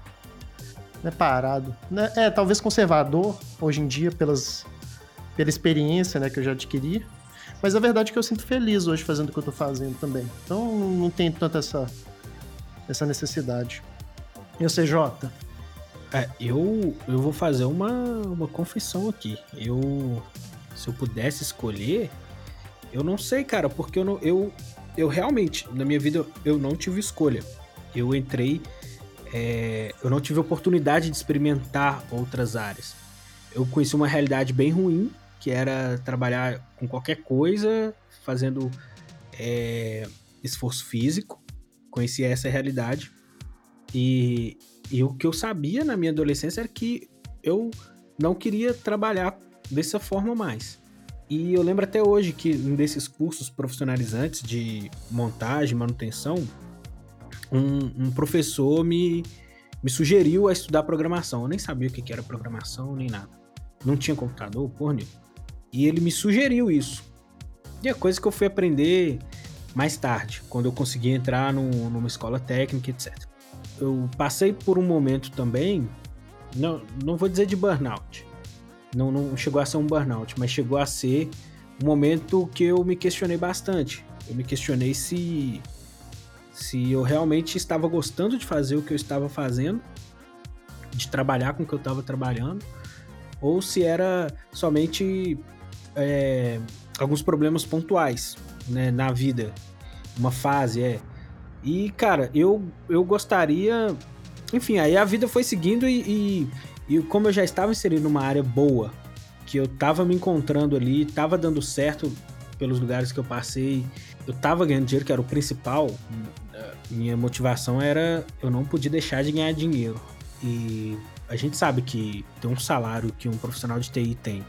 né, parado, né? É, talvez conservador hoje em dia pelas pela experiência, né, que eu já adquiri. Mas a verdade é que eu sinto feliz hoje fazendo o que eu tô fazendo também. Então não tem tanta essa essa necessidade. E o CJ? É, eu, eu vou fazer uma, uma confissão aqui. Eu, se eu pudesse escolher, eu não sei, cara, porque eu, não, eu, eu realmente, na minha vida, eu não tive escolha. Eu entrei, é, eu não tive oportunidade de experimentar outras áreas. Eu conheci uma realidade bem ruim, que era trabalhar com qualquer coisa, fazendo é, esforço físico. Conheci essa realidade. E, e o que eu sabia na minha adolescência era que eu não queria trabalhar dessa forma mais. E eu lembro até hoje que um desses cursos profissionalizantes de montagem, manutenção, um, um professor me, me sugeriu a estudar programação. Eu nem sabia o que era programação, nem nada. Não tinha computador, porra E ele me sugeriu isso. E é coisa que eu fui aprender mais tarde, quando eu consegui entrar no, numa escola técnica, etc eu passei por um momento também, não, não vou dizer de burnout, não, não chegou a ser um burnout, mas chegou a ser um momento que eu me questionei bastante. Eu me questionei se, se eu realmente estava gostando de fazer o que eu estava fazendo, de trabalhar com o que eu estava trabalhando, ou se era somente é, alguns problemas pontuais né, na vida, uma fase, é. E, cara, eu, eu gostaria. Enfim, aí a vida foi seguindo e, e, e como eu já estava inserido numa área boa, que eu tava me encontrando ali, tava dando certo pelos lugares que eu passei, eu tava ganhando dinheiro, que era o principal. Minha motivação era eu não podia deixar de ganhar dinheiro. E a gente sabe que tem um salário que um profissional de TI tem,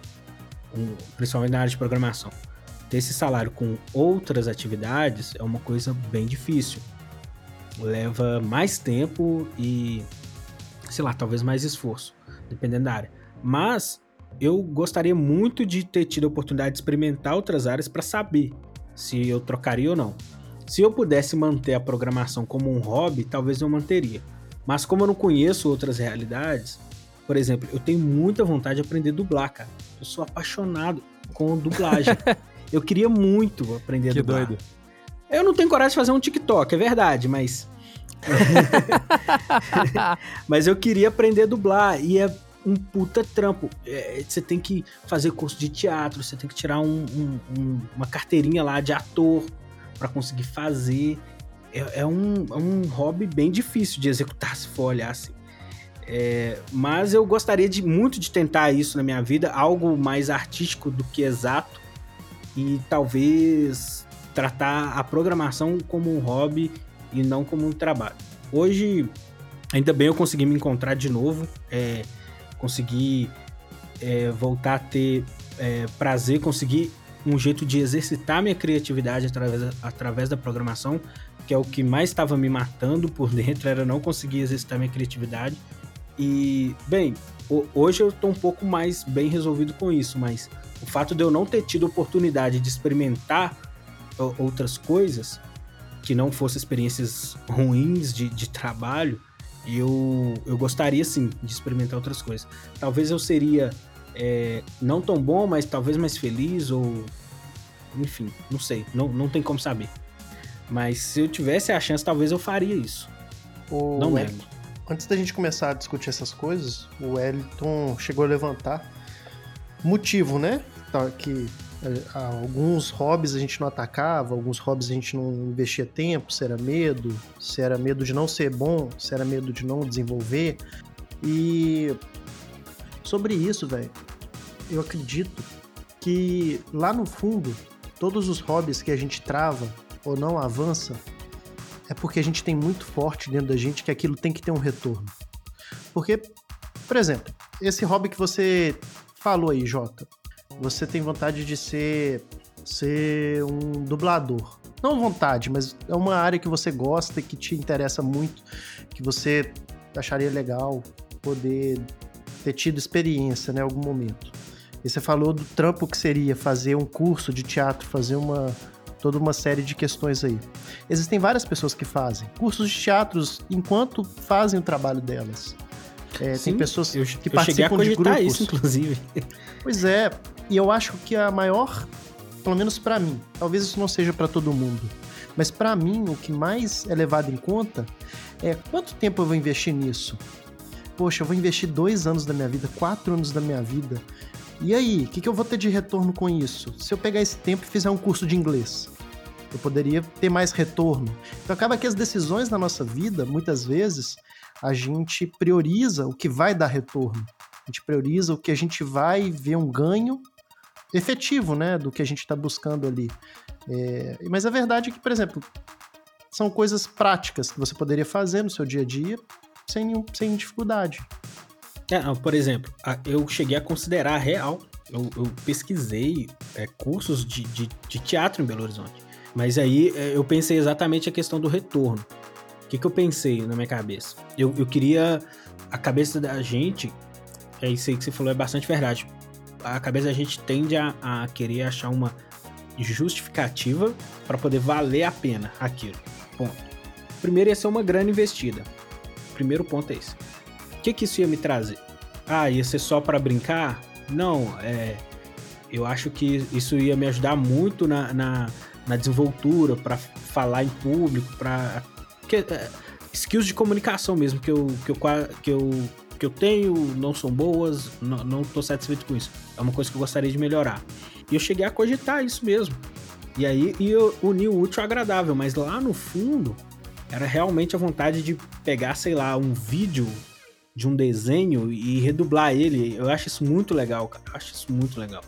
um, principalmente na área de programação. Ter esse salário com outras atividades é uma coisa bem difícil leva mais tempo e, sei lá, talvez mais esforço, dependendo da área. Mas eu gostaria muito de ter tido a oportunidade de experimentar outras áreas para saber se eu trocaria ou não. Se eu pudesse manter a programação como um hobby, talvez eu manteria. Mas como eu não conheço outras realidades, por exemplo, eu tenho muita vontade de aprender a dublar, cara. Eu sou apaixonado com dublagem. eu queria muito aprender a que dublar. doido. Eu não tenho coragem de fazer um TikTok, é verdade, mas. mas eu queria aprender a dublar e é um puta trampo. É, você tem que fazer curso de teatro, você tem que tirar um, um, um, uma carteirinha lá de ator para conseguir fazer. É, é, um, é um hobby bem difícil de executar, se for olhar assim. É, mas eu gostaria de muito de tentar isso na minha vida, algo mais artístico do que exato. E talvez tratar a programação como um hobby e não como um trabalho. Hoje, ainda bem eu consegui me encontrar de novo, é, consegui é, voltar a ter é, prazer, conseguir um jeito de exercitar minha criatividade através, através da programação, que é o que mais estava me matando por dentro, era não conseguir exercitar minha criatividade. E, bem, hoje eu estou um pouco mais bem resolvido com isso, mas o fato de eu não ter tido oportunidade de experimentar outras coisas que não fossem experiências ruins de, de trabalho, eu, eu gostaria sim de experimentar outras coisas. Talvez eu seria é, não tão bom, mas talvez mais feliz ou. Enfim, não sei, não, não tem como saber. Mas se eu tivesse a chance, talvez eu faria isso. O Não nego. Antes da gente começar a discutir essas coisas, o Wellington chegou a levantar motivo, né? Tá, Que alguns hobbies a gente não atacava, alguns hobbies a gente não investia tempo, se era medo, se era medo de não ser bom, se era medo de não desenvolver. E sobre isso, velho, eu acredito que lá no fundo, todos os hobbies que a gente trava ou não avança é porque a gente tem muito forte dentro da gente que aquilo tem que ter um retorno. Porque, por exemplo, esse hobby que você falou aí, Jota, você tem vontade de ser, ser um dublador. Não vontade, mas é uma área que você gosta, que te interessa muito, que você acharia legal poder ter tido experiência né, em algum momento. E você falou do trampo que seria fazer um curso de teatro, fazer uma toda uma série de questões aí. Existem várias pessoas que fazem cursos de teatros enquanto fazem o trabalho delas. É, tem Sim, pessoas Eu, que eu cheguei a participam de grupos. isso, inclusive. Pois é, e eu acho que a maior, pelo menos pra mim, talvez isso não seja pra todo mundo, mas pra mim o que mais é levado em conta é quanto tempo eu vou investir nisso. Poxa, eu vou investir dois anos da minha vida, quatro anos da minha vida. E aí, o que, que eu vou ter de retorno com isso? Se eu pegar esse tempo e fizer um curso de inglês, eu poderia ter mais retorno. Então acaba que as decisões na nossa vida, muitas vezes, a gente prioriza o que vai dar retorno. A gente prioriza o que a gente vai ver um ganho efetivo, né, do que a gente está buscando ali. É, mas a verdade é que, por exemplo, são coisas práticas que você poderia fazer no seu dia a dia sem, nenhum- sem dificuldade. É, não, por exemplo, eu cheguei a considerar real. Eu, eu pesquisei é, cursos de, de, de teatro em Belo Horizonte. Mas aí é, eu pensei exatamente a questão do retorno. O que, que eu pensei na minha cabeça? Eu, eu queria. A cabeça da gente. É isso aí que você falou, é bastante verdade. A cabeça da gente tende a, a querer achar uma justificativa para poder valer a pena aquilo. Ponto. Primeiro ia ser uma grana investida. Primeiro ponto é esse. O que, que isso ia me trazer? Ah, ia ser só para brincar? Não, é. Eu acho que isso ia me ajudar muito na, na, na desenvoltura, para falar em público, para skills de comunicação mesmo que eu, que eu, que eu, que eu tenho não são boas, não, não tô satisfeito com isso. É uma coisa que eu gostaria de melhorar. E eu cheguei a cogitar isso mesmo. E aí e eu uni o útil ao agradável, mas lá no fundo era realmente a vontade de pegar, sei lá, um vídeo de um desenho e redublar ele. Eu acho isso muito legal, cara. Eu acho isso muito legal.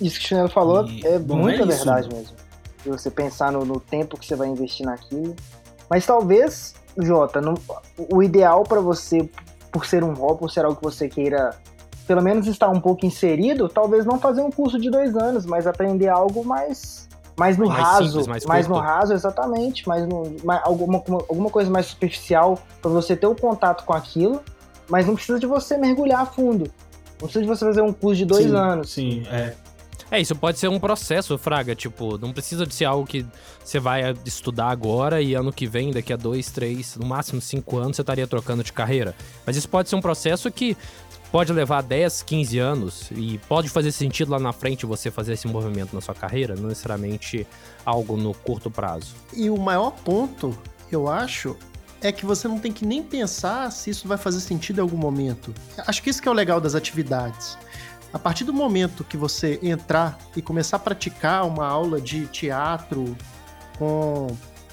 Isso que o Chinelo falou E, é bom, muita é verdade mesmo. E você pensar no, no tempo que você vai investir naquilo. Mas talvez, Jota, não- o ideal pra você, por ser um hobby, por ser algo que você queira pelo menos estar um pouco inserido, talvez não fazer um curso de dois anos, mas aprender algo mais, mais no Mais raso. simples, mais mais no raso, exatamente. Mais no, mais- alguma, alguma coisa mais superficial pra você ter o contato com aquilo, mas não precisa de você mergulhar a fundo. Não precisa de você fazer um curso de dois Sim, anos. Sim, é. É, isso pode ser um processo, Fraga. Tipo, não precisa de ser algo que você vai estudar agora e ano que vem, daqui a dois, três, no máximo cinco anos, você estaria trocando de carreira. Mas isso pode ser um processo que pode levar 10, 15 anos e pode fazer sentido lá na frente você fazer esse movimento na sua carreira, não necessariamente algo no curto prazo. E o maior ponto, eu acho, é que você não tem que nem pensar se isso vai fazer sentido em algum momento. Acho que isso que é o legal das atividades. A partir do momento que você entrar e começar a praticar uma aula de teatro com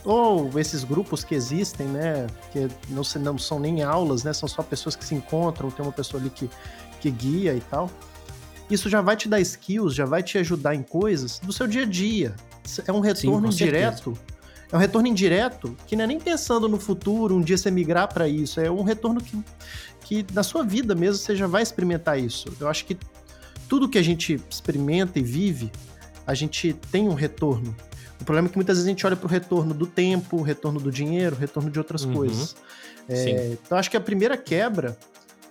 ou esses grupos que existem, né, que não, não são nem aulas, né, são só pessoas que se encontram, tem uma pessoa ali que, que guia e tal. Isso já vai te dar skills, já vai te ajudar em coisas do seu dia a dia. É um retorno com indireto. É um retorno indireto que não é nem pensando no futuro, um dia você migrar para isso. É um retorno que, que na sua vida mesmo você já vai experimentar isso. Eu acho que tudo que a gente experimenta e vive, a gente tem um retorno. O problema é que muitas vezes a gente olha para o retorno do tempo, o retorno do dinheiro, o retorno de outras Uhum. coisas. É, então acho que a primeira quebra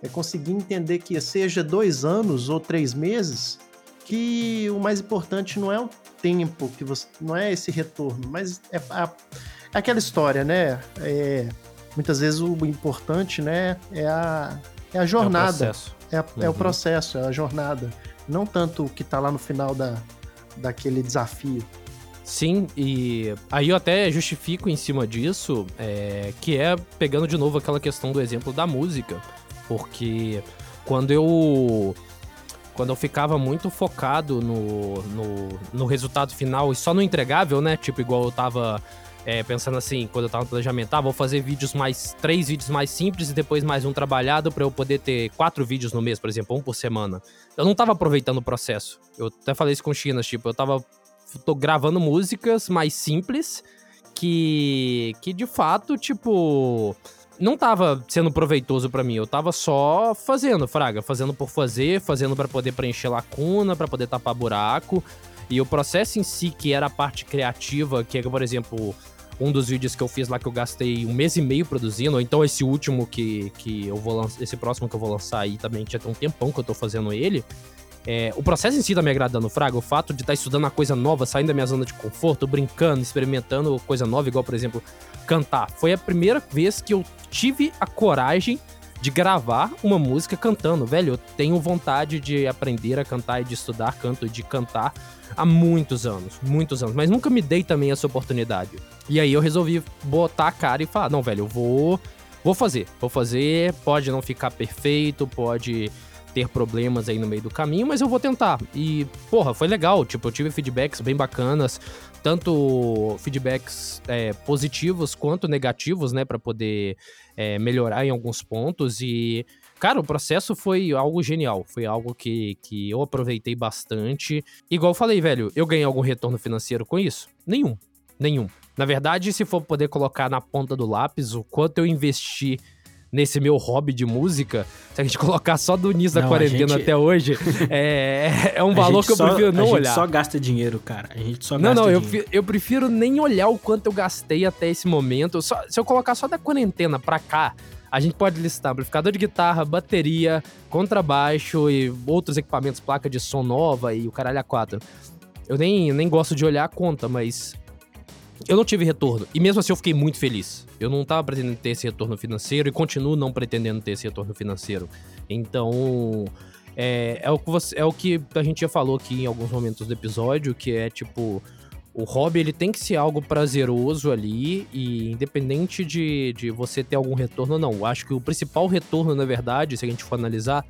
é conseguir entender que seja dois anos ou três meses, que o mais importante não é o tempo, que você, não é esse retorno, mas é, a- é aquela história, né? É, muitas vezes o importante, né, é a, é a É o jornada. processo. É, é o Uhum. processo, é a jornada. Não tanto o que tá lá no final da, daquele desafio. Sim, e aí eu até justifico em cima disso, é, que é pegando de novo aquela questão do exemplo da música, porque quando eu quando eu ficava muito focado no, no, no resultado final e só no entregável, né? Tipo, igual eu tava é, pensando assim, quando eu tava no planejamento, ah, vou fazer vídeos mais. três vídeos mais simples e depois mais um trabalhado para eu poder ter quatro vídeos no mês, por exemplo, um por semana. Eu não tava aproveitando o processo. Eu até falei isso com o Chinas, tipo, eu tava. tô gravando músicas mais simples que. que de fato, tipo não tava sendo proveitoso para mim, eu tava só fazendo, fraga, fazendo por fazer, fazendo para poder preencher lacuna, para poder tapar buraco. E o processo em si, que era a parte criativa, que é, por exemplo, um dos vídeos que eu fiz lá que eu gastei um mês e meio produzindo, ou então esse último que, que eu vou lançar, esse próximo que eu vou lançar aí também, tinha tem um tempão que eu tô fazendo ele. É, o processo em si tá me agradando, Fraga. O fato de estar tá estudando uma coisa nova, saindo da minha zona de conforto, brincando, experimentando coisa nova, igual, por exemplo, cantar. Foi a primeira vez que eu tive a coragem de gravar uma música cantando. Velho, eu tenho vontade de aprender a cantar e de estudar canto e de cantar há muitos anos, muitos anos, mas nunca me dei também essa oportunidade. E aí eu resolvi botar a cara e falar: "Não, velho, eu vou vou fazer. Vou fazer, pode não ficar perfeito, pode ter problemas aí no meio do caminho, mas eu vou tentar. E, porra, foi legal. Tipo, eu tive feedbacks bem bacanas, tanto feedbacks é, positivos quanto negativos, né, para poder é, melhorar em alguns pontos. E, cara, o processo foi algo genial. Foi algo que, que eu aproveitei bastante. Igual eu falei, velho, eu ganhei algum retorno financeiro com isso? Nenhum. Nenhum. Na verdade, se for poder colocar na ponta do lápis o quanto eu investi nesse meu hobby de música, se a gente colocar só do início da quarentena gente... até hoje, é, é um valor que eu só, prefiro não olhar. A gente só gasta dinheiro, cara. A gente só não, gasta não. Não, não, eu, prefiro nem olhar o quanto eu gastei até esse momento. Só, se eu colocar só da quarentena pra cá, a gente pode listar amplificador de guitarra, bateria, contrabaixo e outros equipamentos, placa de som nova e o caralho a quatro. Eu nem, nem gosto de olhar a conta, mas eu não tive retorno. E mesmo assim eu fiquei muito feliz. Eu não estava pretendendo ter esse retorno financeiro e continuo não pretendendo ter esse retorno financeiro. Então, é, é, o que você, é o que a gente já falou aqui em alguns momentos do episódio, que é tipo. O hobby ele tem que ser algo prazeroso ali e independente de, de você ter algum retorno ou não. Eu acho que o principal retorno, na verdade, se a gente for analisar,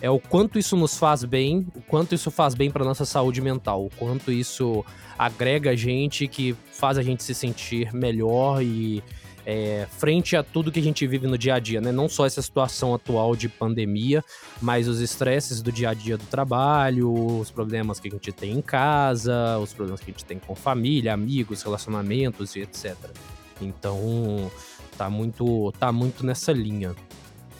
é o quanto isso nos faz bem, o quanto isso faz bem para nossa saúde mental, o quanto isso agrega a gente, que faz a gente se sentir melhor e é, frente a tudo que a gente vive no dia a dia, né? Não só essa situação atual de pandemia, mas os estresses do dia a dia do trabalho, os problemas que a gente tem em casa, os problemas que a gente tem com família, amigos, relacionamentos e etc. Então, tá muito, tá muito nessa linha.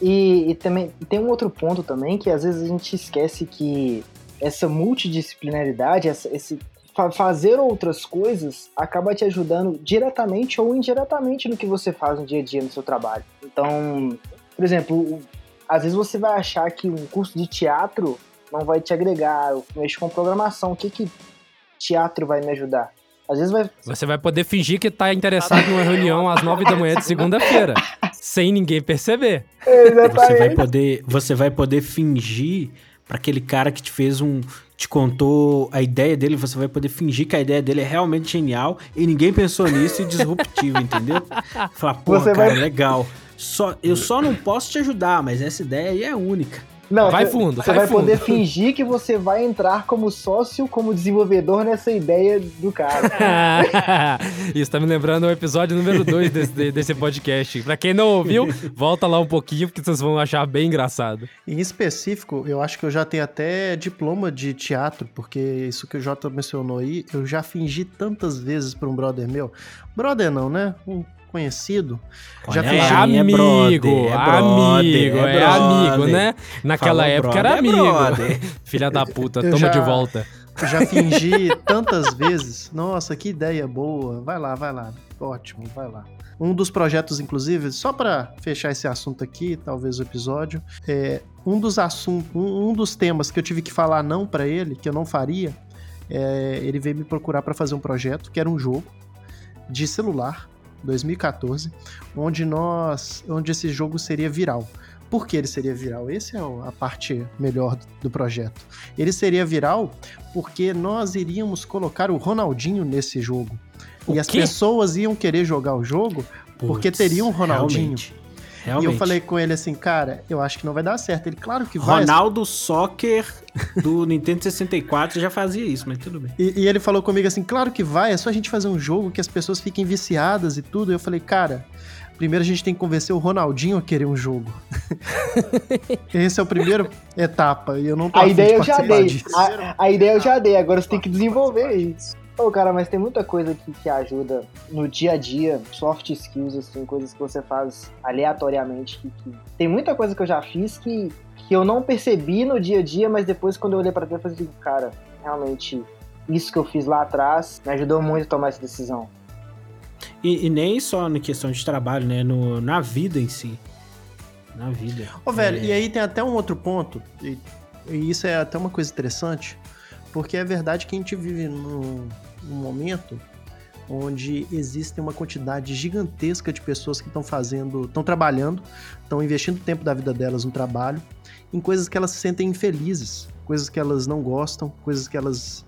E, e, também tem um outro ponto também que às vezes a gente esquece que essa multidisciplinaridade, essa, esse fazer outras coisas acaba te ajudando diretamente ou indiretamente no que você faz no dia a dia no seu trabalho. Então, por exemplo, às vezes você vai achar que um curso de teatro não vai te agregar, eu mexo com programação, o que que teatro vai me ajudar? Às vezes vai... Você vai poder fingir que tá interessado numa reunião às nove da manhã de segunda-feira, sem ninguém perceber. Exatamente. Você vai poder, você vai poder fingir para aquele cara que te fez um te contou a ideia dele, você vai poder fingir que a ideia dele é realmente genial e ninguém pensou nisso e disruptivo, entendeu? Falar, pô, cara, vai... legal. Só, eu só não posso te ajudar, mas essa ideia aí é única. Não, vai fundo. Você vai, vai fundo. poder fingir que você vai entrar como sócio, como desenvolvedor nessa ideia do cara. Isso tá me lembrando o episódio número 2 desse, desse podcast. Pra quem não ouviu, volta lá um pouquinho, porque vocês vão achar bem engraçado. Em específico, eu acho que eu já tenho até diploma de teatro, porque isso que o Jota mencionou aí, eu já fingi tantas vezes pra um brother meu. Brother não, né? Um conhecido. já é, é amigo, é brother, é amigo, é, é amigo, né? Naquela Falou época era é amigo. Filha da puta, toma já, de volta. Já fingi tantas vezes. Nossa, que ideia boa. Vai lá, vai lá. Ótimo, vai lá. Um dos projetos, inclusive, só para fechar esse assunto aqui, talvez o episódio, é um dos assuntos, um, um dos temas que eu tive que falar não para ele, que eu não faria, é, ele veio me procurar para fazer um projeto que era um jogo de celular 2014, onde nós, onde esse jogo seria viral. Por que ele seria viral? Essa é a parte melhor do projeto. Ele seria viral porque nós iríamos colocar o Ronaldinho nesse jogo. O e as quê? pessoas iam querer jogar o jogo porque Putz, teria um Ronaldinho. Realmente. E realmente. eu falei com ele assim, cara, eu acho que não vai dar certo. Ele, claro que vai. Ronaldo Soccer do Nintendo 64 já fazia isso, mas tudo bem. E, e ele falou comigo assim, claro que vai, é só a gente fazer um jogo que as pessoas fiquem viciadas e tudo. E eu falei, cara, primeiro a gente tem que convencer o Ronaldinho a querer um jogo. Esse é o primeiro etapa, e eu não tô A ideia eu já dei. A, a ideia eu já dei, agora você tem que desenvolver isso. Pô, cara, mas tem muita coisa que, que ajuda no dia a dia, soft skills, assim, coisas que você faz aleatoriamente. Que, que- Tem muita coisa que eu já fiz que, que eu não percebi no dia a dia, mas depois quando eu olhei pra trás, eu falei, cara, realmente, isso que eu fiz lá atrás me ajudou muito a tomar essa decisão. E, e nem só na questão de trabalho, né? No, na vida em si. Na vida. Ô, velho, É. e aí tem até um outro ponto, e, e isso é até uma coisa interessante, porque é verdade que a gente vive num, num momento onde existe uma quantidade gigantesca de pessoas que estão fazendo, estão trabalhando, estão investindo tempo da vida delas no trabalho, em coisas que elas se sentem infelizes, coisas que elas não gostam, coisas que elas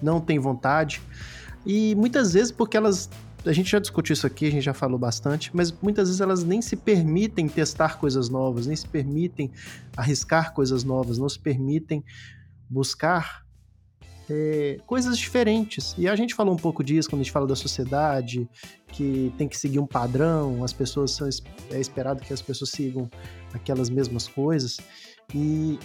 não têm vontade, e muitas vezes porque elas a gente já discutiu isso aqui, a gente já falou bastante, mas muitas vezes elas nem se permitem testar coisas novas, nem se permitem arriscar coisas novas, não se permitem buscar é, coisas diferentes. E a gente falou um pouco disso quando a gente fala da sociedade, que tem que seguir um padrão, as pessoas são, é esperado que as pessoas sigam aquelas mesmas coisas. E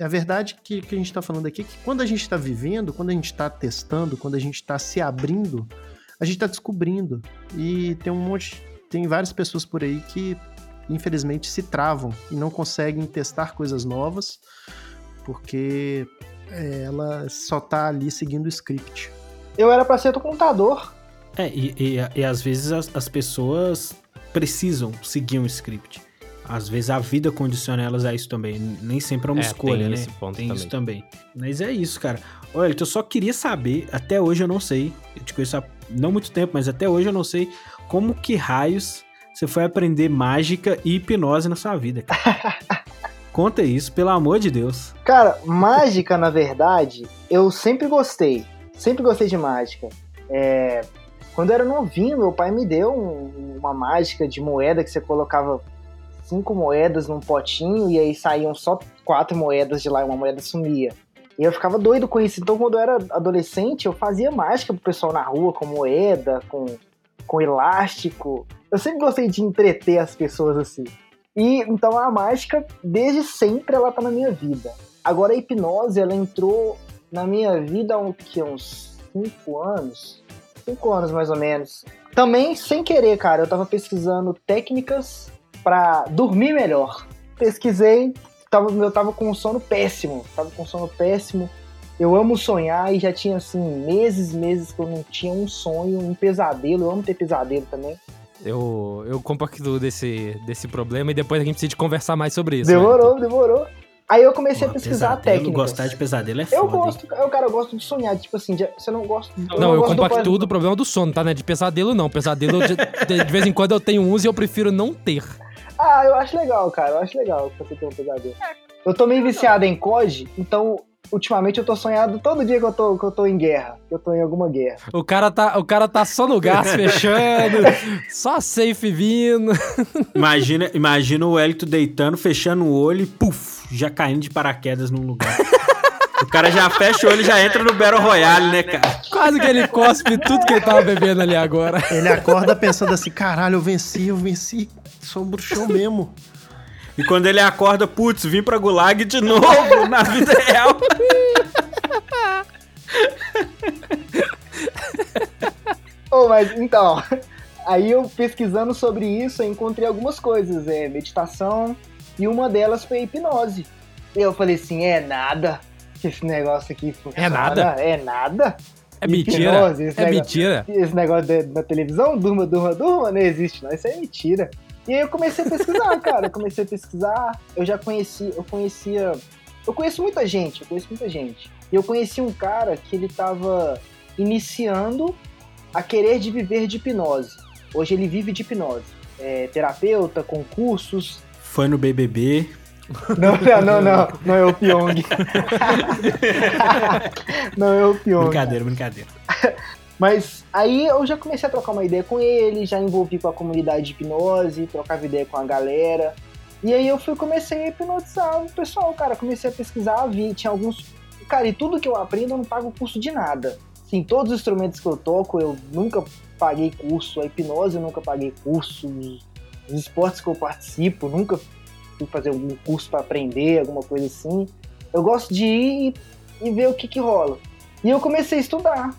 a verdade que, que a gente está falando aqui é que quando a gente está vivendo, quando a gente está testando, quando a gente está se abrindo, a gente está descobrindo. E tem um monte, tem várias pessoas por aí que infelizmente se travam e não conseguem testar coisas novas porque ela só tá ali seguindo o script. Eu era pra ser contador. É, e, e, e às vezes as, as pessoas precisam seguir um script. Às vezes a vida condiciona elas a isso também. Nem sempre é uma É, escolha, tem né? esse ponto tem isso também. também. Mas é isso, cara. Olha, eu só queria saber, até hoje eu não sei. Eu te conheço há não muito tempo, mas até hoje eu não sei como que raios você foi aprender mágica e hipnose na sua vida, cara. Conta isso, pelo amor de Deus. Cara, mágica, na verdade, eu sempre gostei. Sempre gostei de mágica. É, Quando eu era novinho, meu pai me deu um- uma mágica de moeda que você colocava cinco moedas num potinho e aí saíam só quatro moedas de lá e uma moeda sumia. E eu ficava doido com isso. Então, quando eu era adolescente, eu fazia mágica pro pessoal na rua com moeda, com, com elástico. Eu sempre gostei de entreter as pessoas assim. E então a mágica, desde sempre, ela tá na minha vida. Agora a hipnose, ela entrou na minha vida há um, que, uns 5 anos. 5 anos mais ou menos. Também sem querer, cara. Eu tava pesquisando técnicas pra dormir melhor. Pesquisei, tava, eu tava com sono péssimo. Tava com sono péssimo. Eu amo sonhar e já tinha assim meses, meses que eu não tinha um sonho, um pesadelo. Eu amo ter pesadelo também. Eu, eu compactuo desse, desse problema e depois a gente precisa conversar mais sobre isso. né? demorou, demorou. Aí eu comecei a pesquisar pesadelo, técnicas. Gostar de pesadelo é Eu foda. hein? gosto, eu, cara, eu gosto de sonhar, tipo assim, de, você não gosta. Não, eu do compactuo pós- do problema do sono, tá? Né? De pesadelo, não. Pesadelo, de, de- de vez em quando eu tenho uns e eu prefiro não ter. Ah, eu acho legal, cara, eu acho legal que você tem um pesadelo. Eu tô meio viciado em COD, então ultimamente eu tô sonhado todo dia que eu tô, que eu tô em guerra, que eu tô em alguma guerra. O cara tá, o cara tá só no gás fechando, só safe vindo. Imagina, imagina o Elito deitando, fechando o olho e puf, já caindo de paraquedas num lugar. o cara já fecha o olho e já entra no Battle Royale, né, cara? Quase que ele cospe tudo que ele tava bebendo ali agora. Ele acorda pensando assim, caralho, eu venci, eu venci, sou um bruxão mesmo. E quando ele acorda, putz, vim pra Gulag de novo na vida real. Oh, mas então, aí eu pesquisando sobre isso, eu encontrei algumas coisas, é meditação, e uma delas foi hipnose. E eu falei assim, é nada que esse negócio aqui funciona. nada? É nada? É mentira. Hipnose, É negócio- mentira. esse negócio de- na televisão, durma, durma, durma, não existe, não. Isso é mentira. E aí eu comecei a pesquisar, cara. Eu comecei a pesquisar. Eu já conheci, eu conhecia. Eu conheço muita gente, eu conheço muita gente. E eu conheci um cara que ele tava iniciando a querer de viver de hipnose. Hoje ele vive de hipnose. É terapeuta, com cursos. Foi no BBB. Não, não, não, não. Não é o Pyong. não é o Pyong. Brincadeira, brincadeira. Mas aí eu já comecei a trocar uma ideia com ele, já envolvi com a comunidade de hipnose, trocava ideia com a galera. E aí eu fui comecei a hipnotizar o pessoal, cara. Comecei a pesquisar, vi, tinha alguns. Cara, e tudo que eu aprendo eu não pago curso de nada. Sim, todos os instrumentos que eu toco, eu nunca paguei curso. A hipnose eu nunca paguei curso. Os esportes que eu participo, nunca fui fazer algum curso para aprender, alguma coisa assim. Eu gosto de ir e ver o que que rola. E eu comecei a estudar.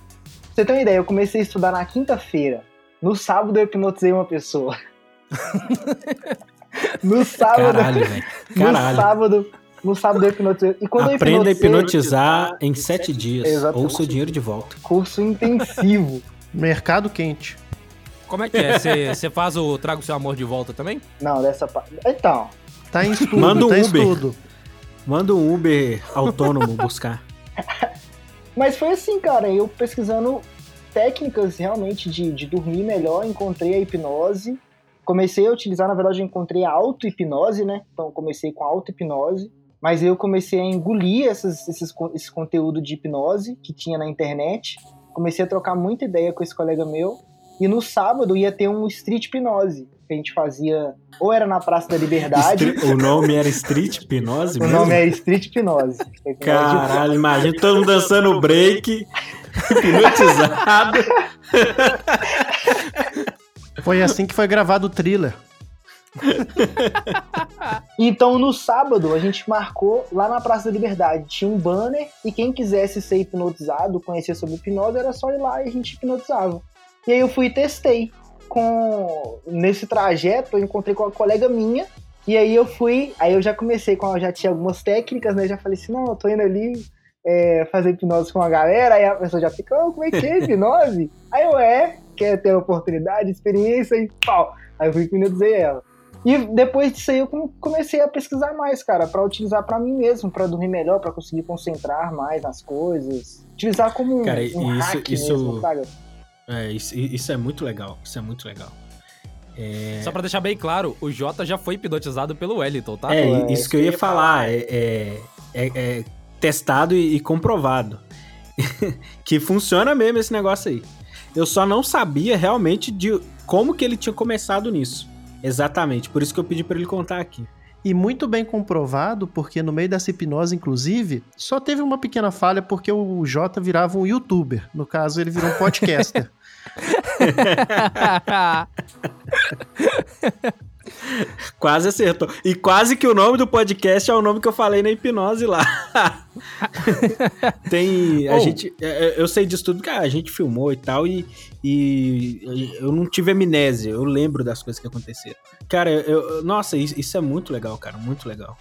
Você tem uma ideia, eu comecei a estudar na quinta-feira. No sábado eu hipnotizei uma pessoa. no sábado. Caralho, velho. No Caralho. sábado. No sábado eu hipnotizei. E quando Aprenda a eu hipnotizar em sete dias. Exatamente. Ou seu dinheiro de volta. curso intensivo. Mercado quente. Como é que é? Você faz o Traga o Seu Amor de volta também? Não, dessa parte. Então, Tá em estudo, Manda um tá Uber. estudo. Manda um Uber autônomo buscar. Mas foi assim, cara, eu pesquisando técnicas realmente de, de dormir melhor, encontrei a hipnose. Comecei a utilizar, na verdade, eu encontrei a auto-hipnose, né? Então comecei com a auto-hipnose. Mas eu comecei a engolir essas, esses, esse conteúdo de hipnose que tinha na internet. Comecei a trocar muita ideia com esse colega meu. E no sábado ia ter um street hipnose. Que a gente fazia, ou era na Praça da Liberdade. O nome era Street Hipnose o mesmo? nome era street de Caralho, imagina todo mundo dançando break, hipnotizado. Foi assim que foi gravado o thriller. Então, no sábado, a gente marcou lá na Praça da Liberdade. Tinha um banner e quem quisesse ser hipnotizado, conhecer sobre hipnose, era só ir lá e a gente hipnotizava. E aí eu fui e testei. Com... Nesse trajeto, eu encontrei com uma colega minha. E aí eu fui, aí eu já comecei com, já tinha algumas técnicas, né? Já falei assim, não, eu tô indo ali é, fazer hipnose com a galera. Aí a pessoa já fica, oh, como é que é hipnose? aí eu, é, quer ter oportunidade, experiência e pau. Aí eu fui hipnotizei ela. E depois disso aí eu come- comecei a pesquisar mais, cara, pra utilizar pra mim mesmo, pra dormir melhor, pra conseguir concentrar mais nas coisas. Utilizar como um, Cara, um isso- hack isso- mesmo, sabe? É, isso, isso é muito legal. Isso é muito legal. Só pra deixar bem claro, o Jota já foi hipnotizado pelo Wellington, tá? É, é, isso que eu ia falar. É, é- é- é testado e, e comprovado. que funciona mesmo esse negócio aí. Eu só não sabia realmente de como que ele tinha começado nisso. Exatamente. Por isso que eu pedi pra ele contar aqui. E muito bem comprovado, porque no meio dessa hipnose, inclusive, só teve uma pequena falha porque o Jota virava um youtuber. No caso, ele virou um podcaster. Quase acertou. E quase que o nome do podcast é o nome que eu falei na hipnose lá. Tem. A Oh. gente. é, é, Eu sei disso tudo, cara. A gente filmou e tal, e, e eu não tive amnésia. Eu lembro das coisas que aconteceram. Cara, eu, nossa, isso, isso é muito legal, cara. Muito legal.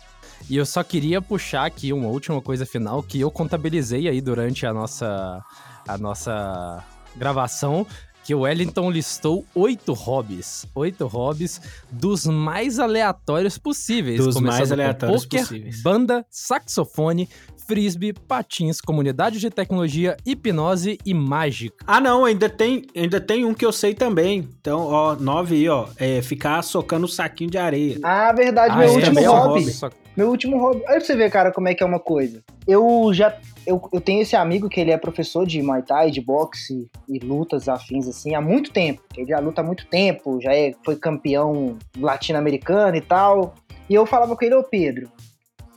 E eu só queria puxar aqui uma última coisa final que eu contabilizei aí durante a nossa, a nossa gravação. Que o Wellington listou oito hobbies. Oito hobbies dos mais aleatórios possíveis. Dos mais com aleatórios poker, possíveis. Banda, saxofone, frisbee, patins, comunidade de tecnologia, hipnose e mágica. Ah, não, ainda tem, ainda tem um que eu sei também. Então, ó, nove aí, ó. É ficar socando o saquinho de areia. Ah, verdade, Ah, meu último é hobby. Só- Meu último hobby. Olha pra você ver, cara, como é que é uma coisa. Eu já. Eu, eu tenho esse amigo que ele é professor de Muay Thai, de boxe e lutas afins, assim, há muito tempo. Ele já luta há muito tempo, já é, foi campeão latino-americano e tal. E eu falava com ele, ô Pedro,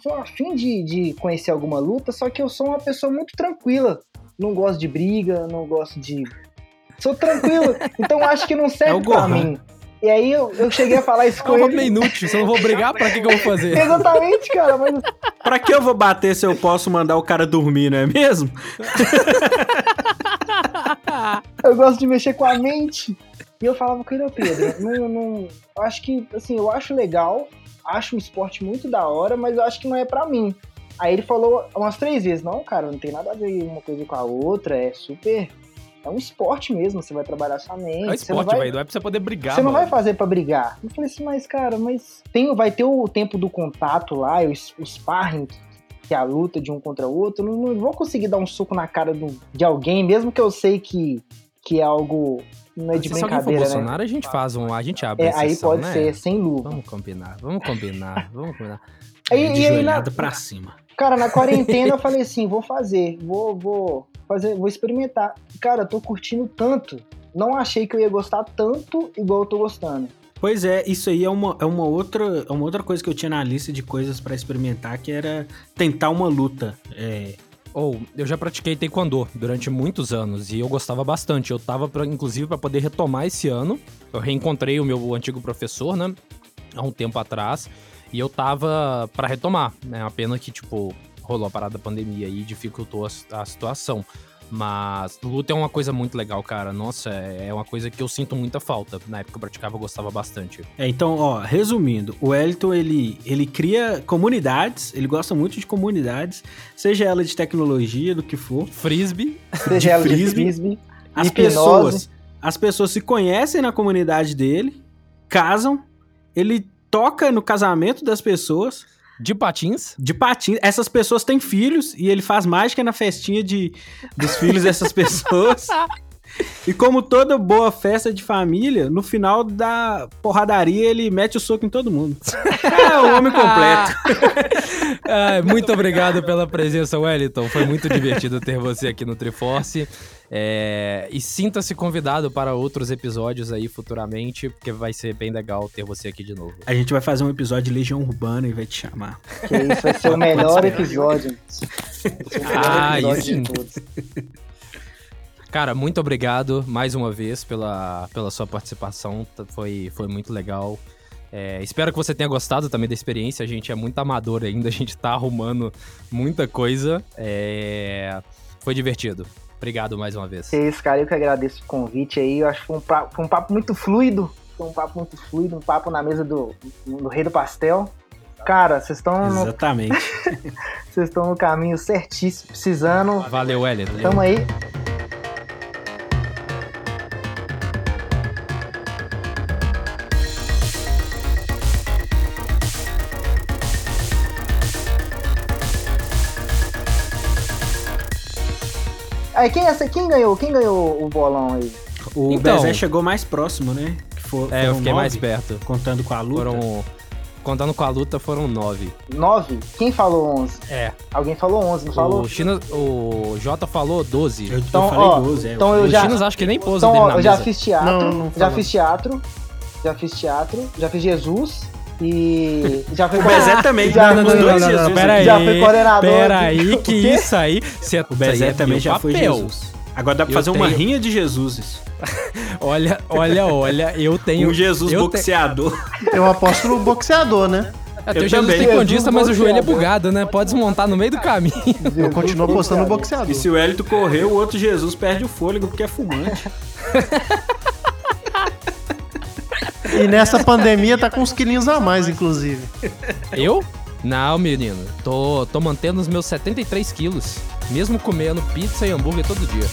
sou afim de, de conhecer alguma luta, só que eu sou uma pessoa muito tranquila. Não gosto de briga, não gosto de. Sou tranquilo, então acho que não serve É pra Gohan. mim. E aí eu, eu cheguei a falar isso É com um ele. hobby inútil, se eu não vou brigar, pra que, que eu vou fazer? Exatamente, cara, mas Pra que eu vou bater se eu posso mandar o cara dormir, não é mesmo? eu gosto de mexer com a mente. E eu falava com ele, Pedro, não, não, eu acho que, assim, eu acho legal, acho um esporte muito da hora, mas eu acho que não é pra mim. Aí ele falou umas três vezes, não, cara, não tem nada a ver uma coisa com a outra, é super, é um esporte mesmo, você vai trabalhar sua mente. É um esporte, vai- velho, não é pra você poder brigar, Você não vai mano. fazer pra brigar. Eu falei assim, mas cara, mas tem, vai ter o tempo do contato lá, o, s- o sparring, que é a luta de um contra o outro. Não, não vou conseguir dar um soco na cara do- de alguém, mesmo que eu sei que, que é algo. Não é de Se brincadeira, né? Bolsonaro, a gente faz um. A gente abre É, a aí pode né? ser, sem luva. Vamos combinar, vamos combinar, vamos combinar. De e aí, na, pra cima. cara, na quarentena eu falei assim, vou fazer, vou, vou fazer, vou experimentar. Cara, eu tô curtindo tanto. Não achei que eu ia gostar tanto igual eu tô gostando. Pois é, isso aí é uma, é uma, outra, é uma outra coisa que eu tinha na lista de coisas pra experimentar, que era tentar uma luta. É, Ou, eu já pratiquei taekwondo durante muitos anos e eu gostava bastante. Eu tava, pra, inclusive, para poder retomar esse ano. Eu reencontrei o meu antigo professor, né? Há um tempo atrás. E eu tava pra retomar, né? A pena que, tipo, rolou a parada da pandemia e dificultou a, a situação. Mas luta é uma coisa muito legal, cara. Nossa, é é uma coisa que eu sinto muita falta. Na época que eu praticava, eu gostava bastante. É, então, ó, resumindo, o Wellington, ele, ele cria comunidades, ele gosta muito de comunidades, seja ela de tecnologia, do que for. Frisbee. Seja ela de frisbee, frisbee, As hipnose. pessoas, as pessoas se conhecem na comunidade dele, casam, ele toca no casamento das pessoas, De patins. de patins. Essas pessoas têm filhos e ele faz mágica na festinha de, dos filhos dessas pessoas. E como toda boa festa de família, no final da porradaria ele mete o soco em todo mundo. É o homem completo. Ah, muito obrigado pela presença, Wellington. Foi muito divertido ter você aqui no Triforce. É, e sinta-se convidado para outros episódios aí futuramente, porque vai ser bem legal ter você aqui de novo. A gente vai fazer um episódio de Legião Urbana e vai te chamar. Que isso vai ser o melhor episódio. Vai ser o melhor Ah, episódio de todos. Cara, muito obrigado mais uma vez pela, pela sua participação. Foi, foi muito legal. É, espero que você tenha gostado também da experiência. A gente é muito amador ainda, a gente tá arrumando muita coisa. É, foi divertido. Obrigado mais uma vez. Que isso, cara, eu que agradeço o convite aí. Eu acho que foi um papo, foi um papo muito fluido. Foi um papo muito fluido, um papo na mesa do, do Rei do Pastel. Cara, vocês estão no, Exatamente. vocês estão no caminho certíssimo, precisando. Valeu, Wellington. Tamo aí. Aí, quem, é essa- quem ganhou? Quem ganhou o bolão aí? O Então- Bezé chegou mais próximo, né? Que for, É, eu fiquei nove, mais perto. Contando com a luta. Foram. Contando com a luta, foram nove. Nove? Quem falou onze? É. Alguém falou onze, não falou? O, China, o Jota falou 12. Eu, Então, eu falei ó, 12, é. então eu o já- Chinas acho que nem pôs Então, o dele ó, na eu já mesa. fiz teatro, Não, não já falou. fiz teatro, já fiz teatro, já fiz Jesus e já fui O Bezé também. Já- não, não, dois não, não, pera aqui. aí. Já fui coordenador. Pera de- aí, O que isso aí? Cê, O Bezé também já foi papel. Jesus. Agora dá pra Eu fazer uma tenho- rinha de Jesuses. Olha, olha, olha, eu tenho. Um Jesus eu boxeador. Eu aposto no boxeador, né? É, Eu teu Jesus tem condista, mas o joelho é bugado, né? Pode desmontar no meio do caminho. Eu continuo apostando no boxeador. E se o Hélito correr, o outro Jesus perde o fôlego porque é fumante. E nessa pandemia tá com uns quilinhos a mais, inclusive. Eu? Não, menino. Tô, tô mantendo os meus 73 quilos. Mesmo comendo pizza e hambúrguer todo dia.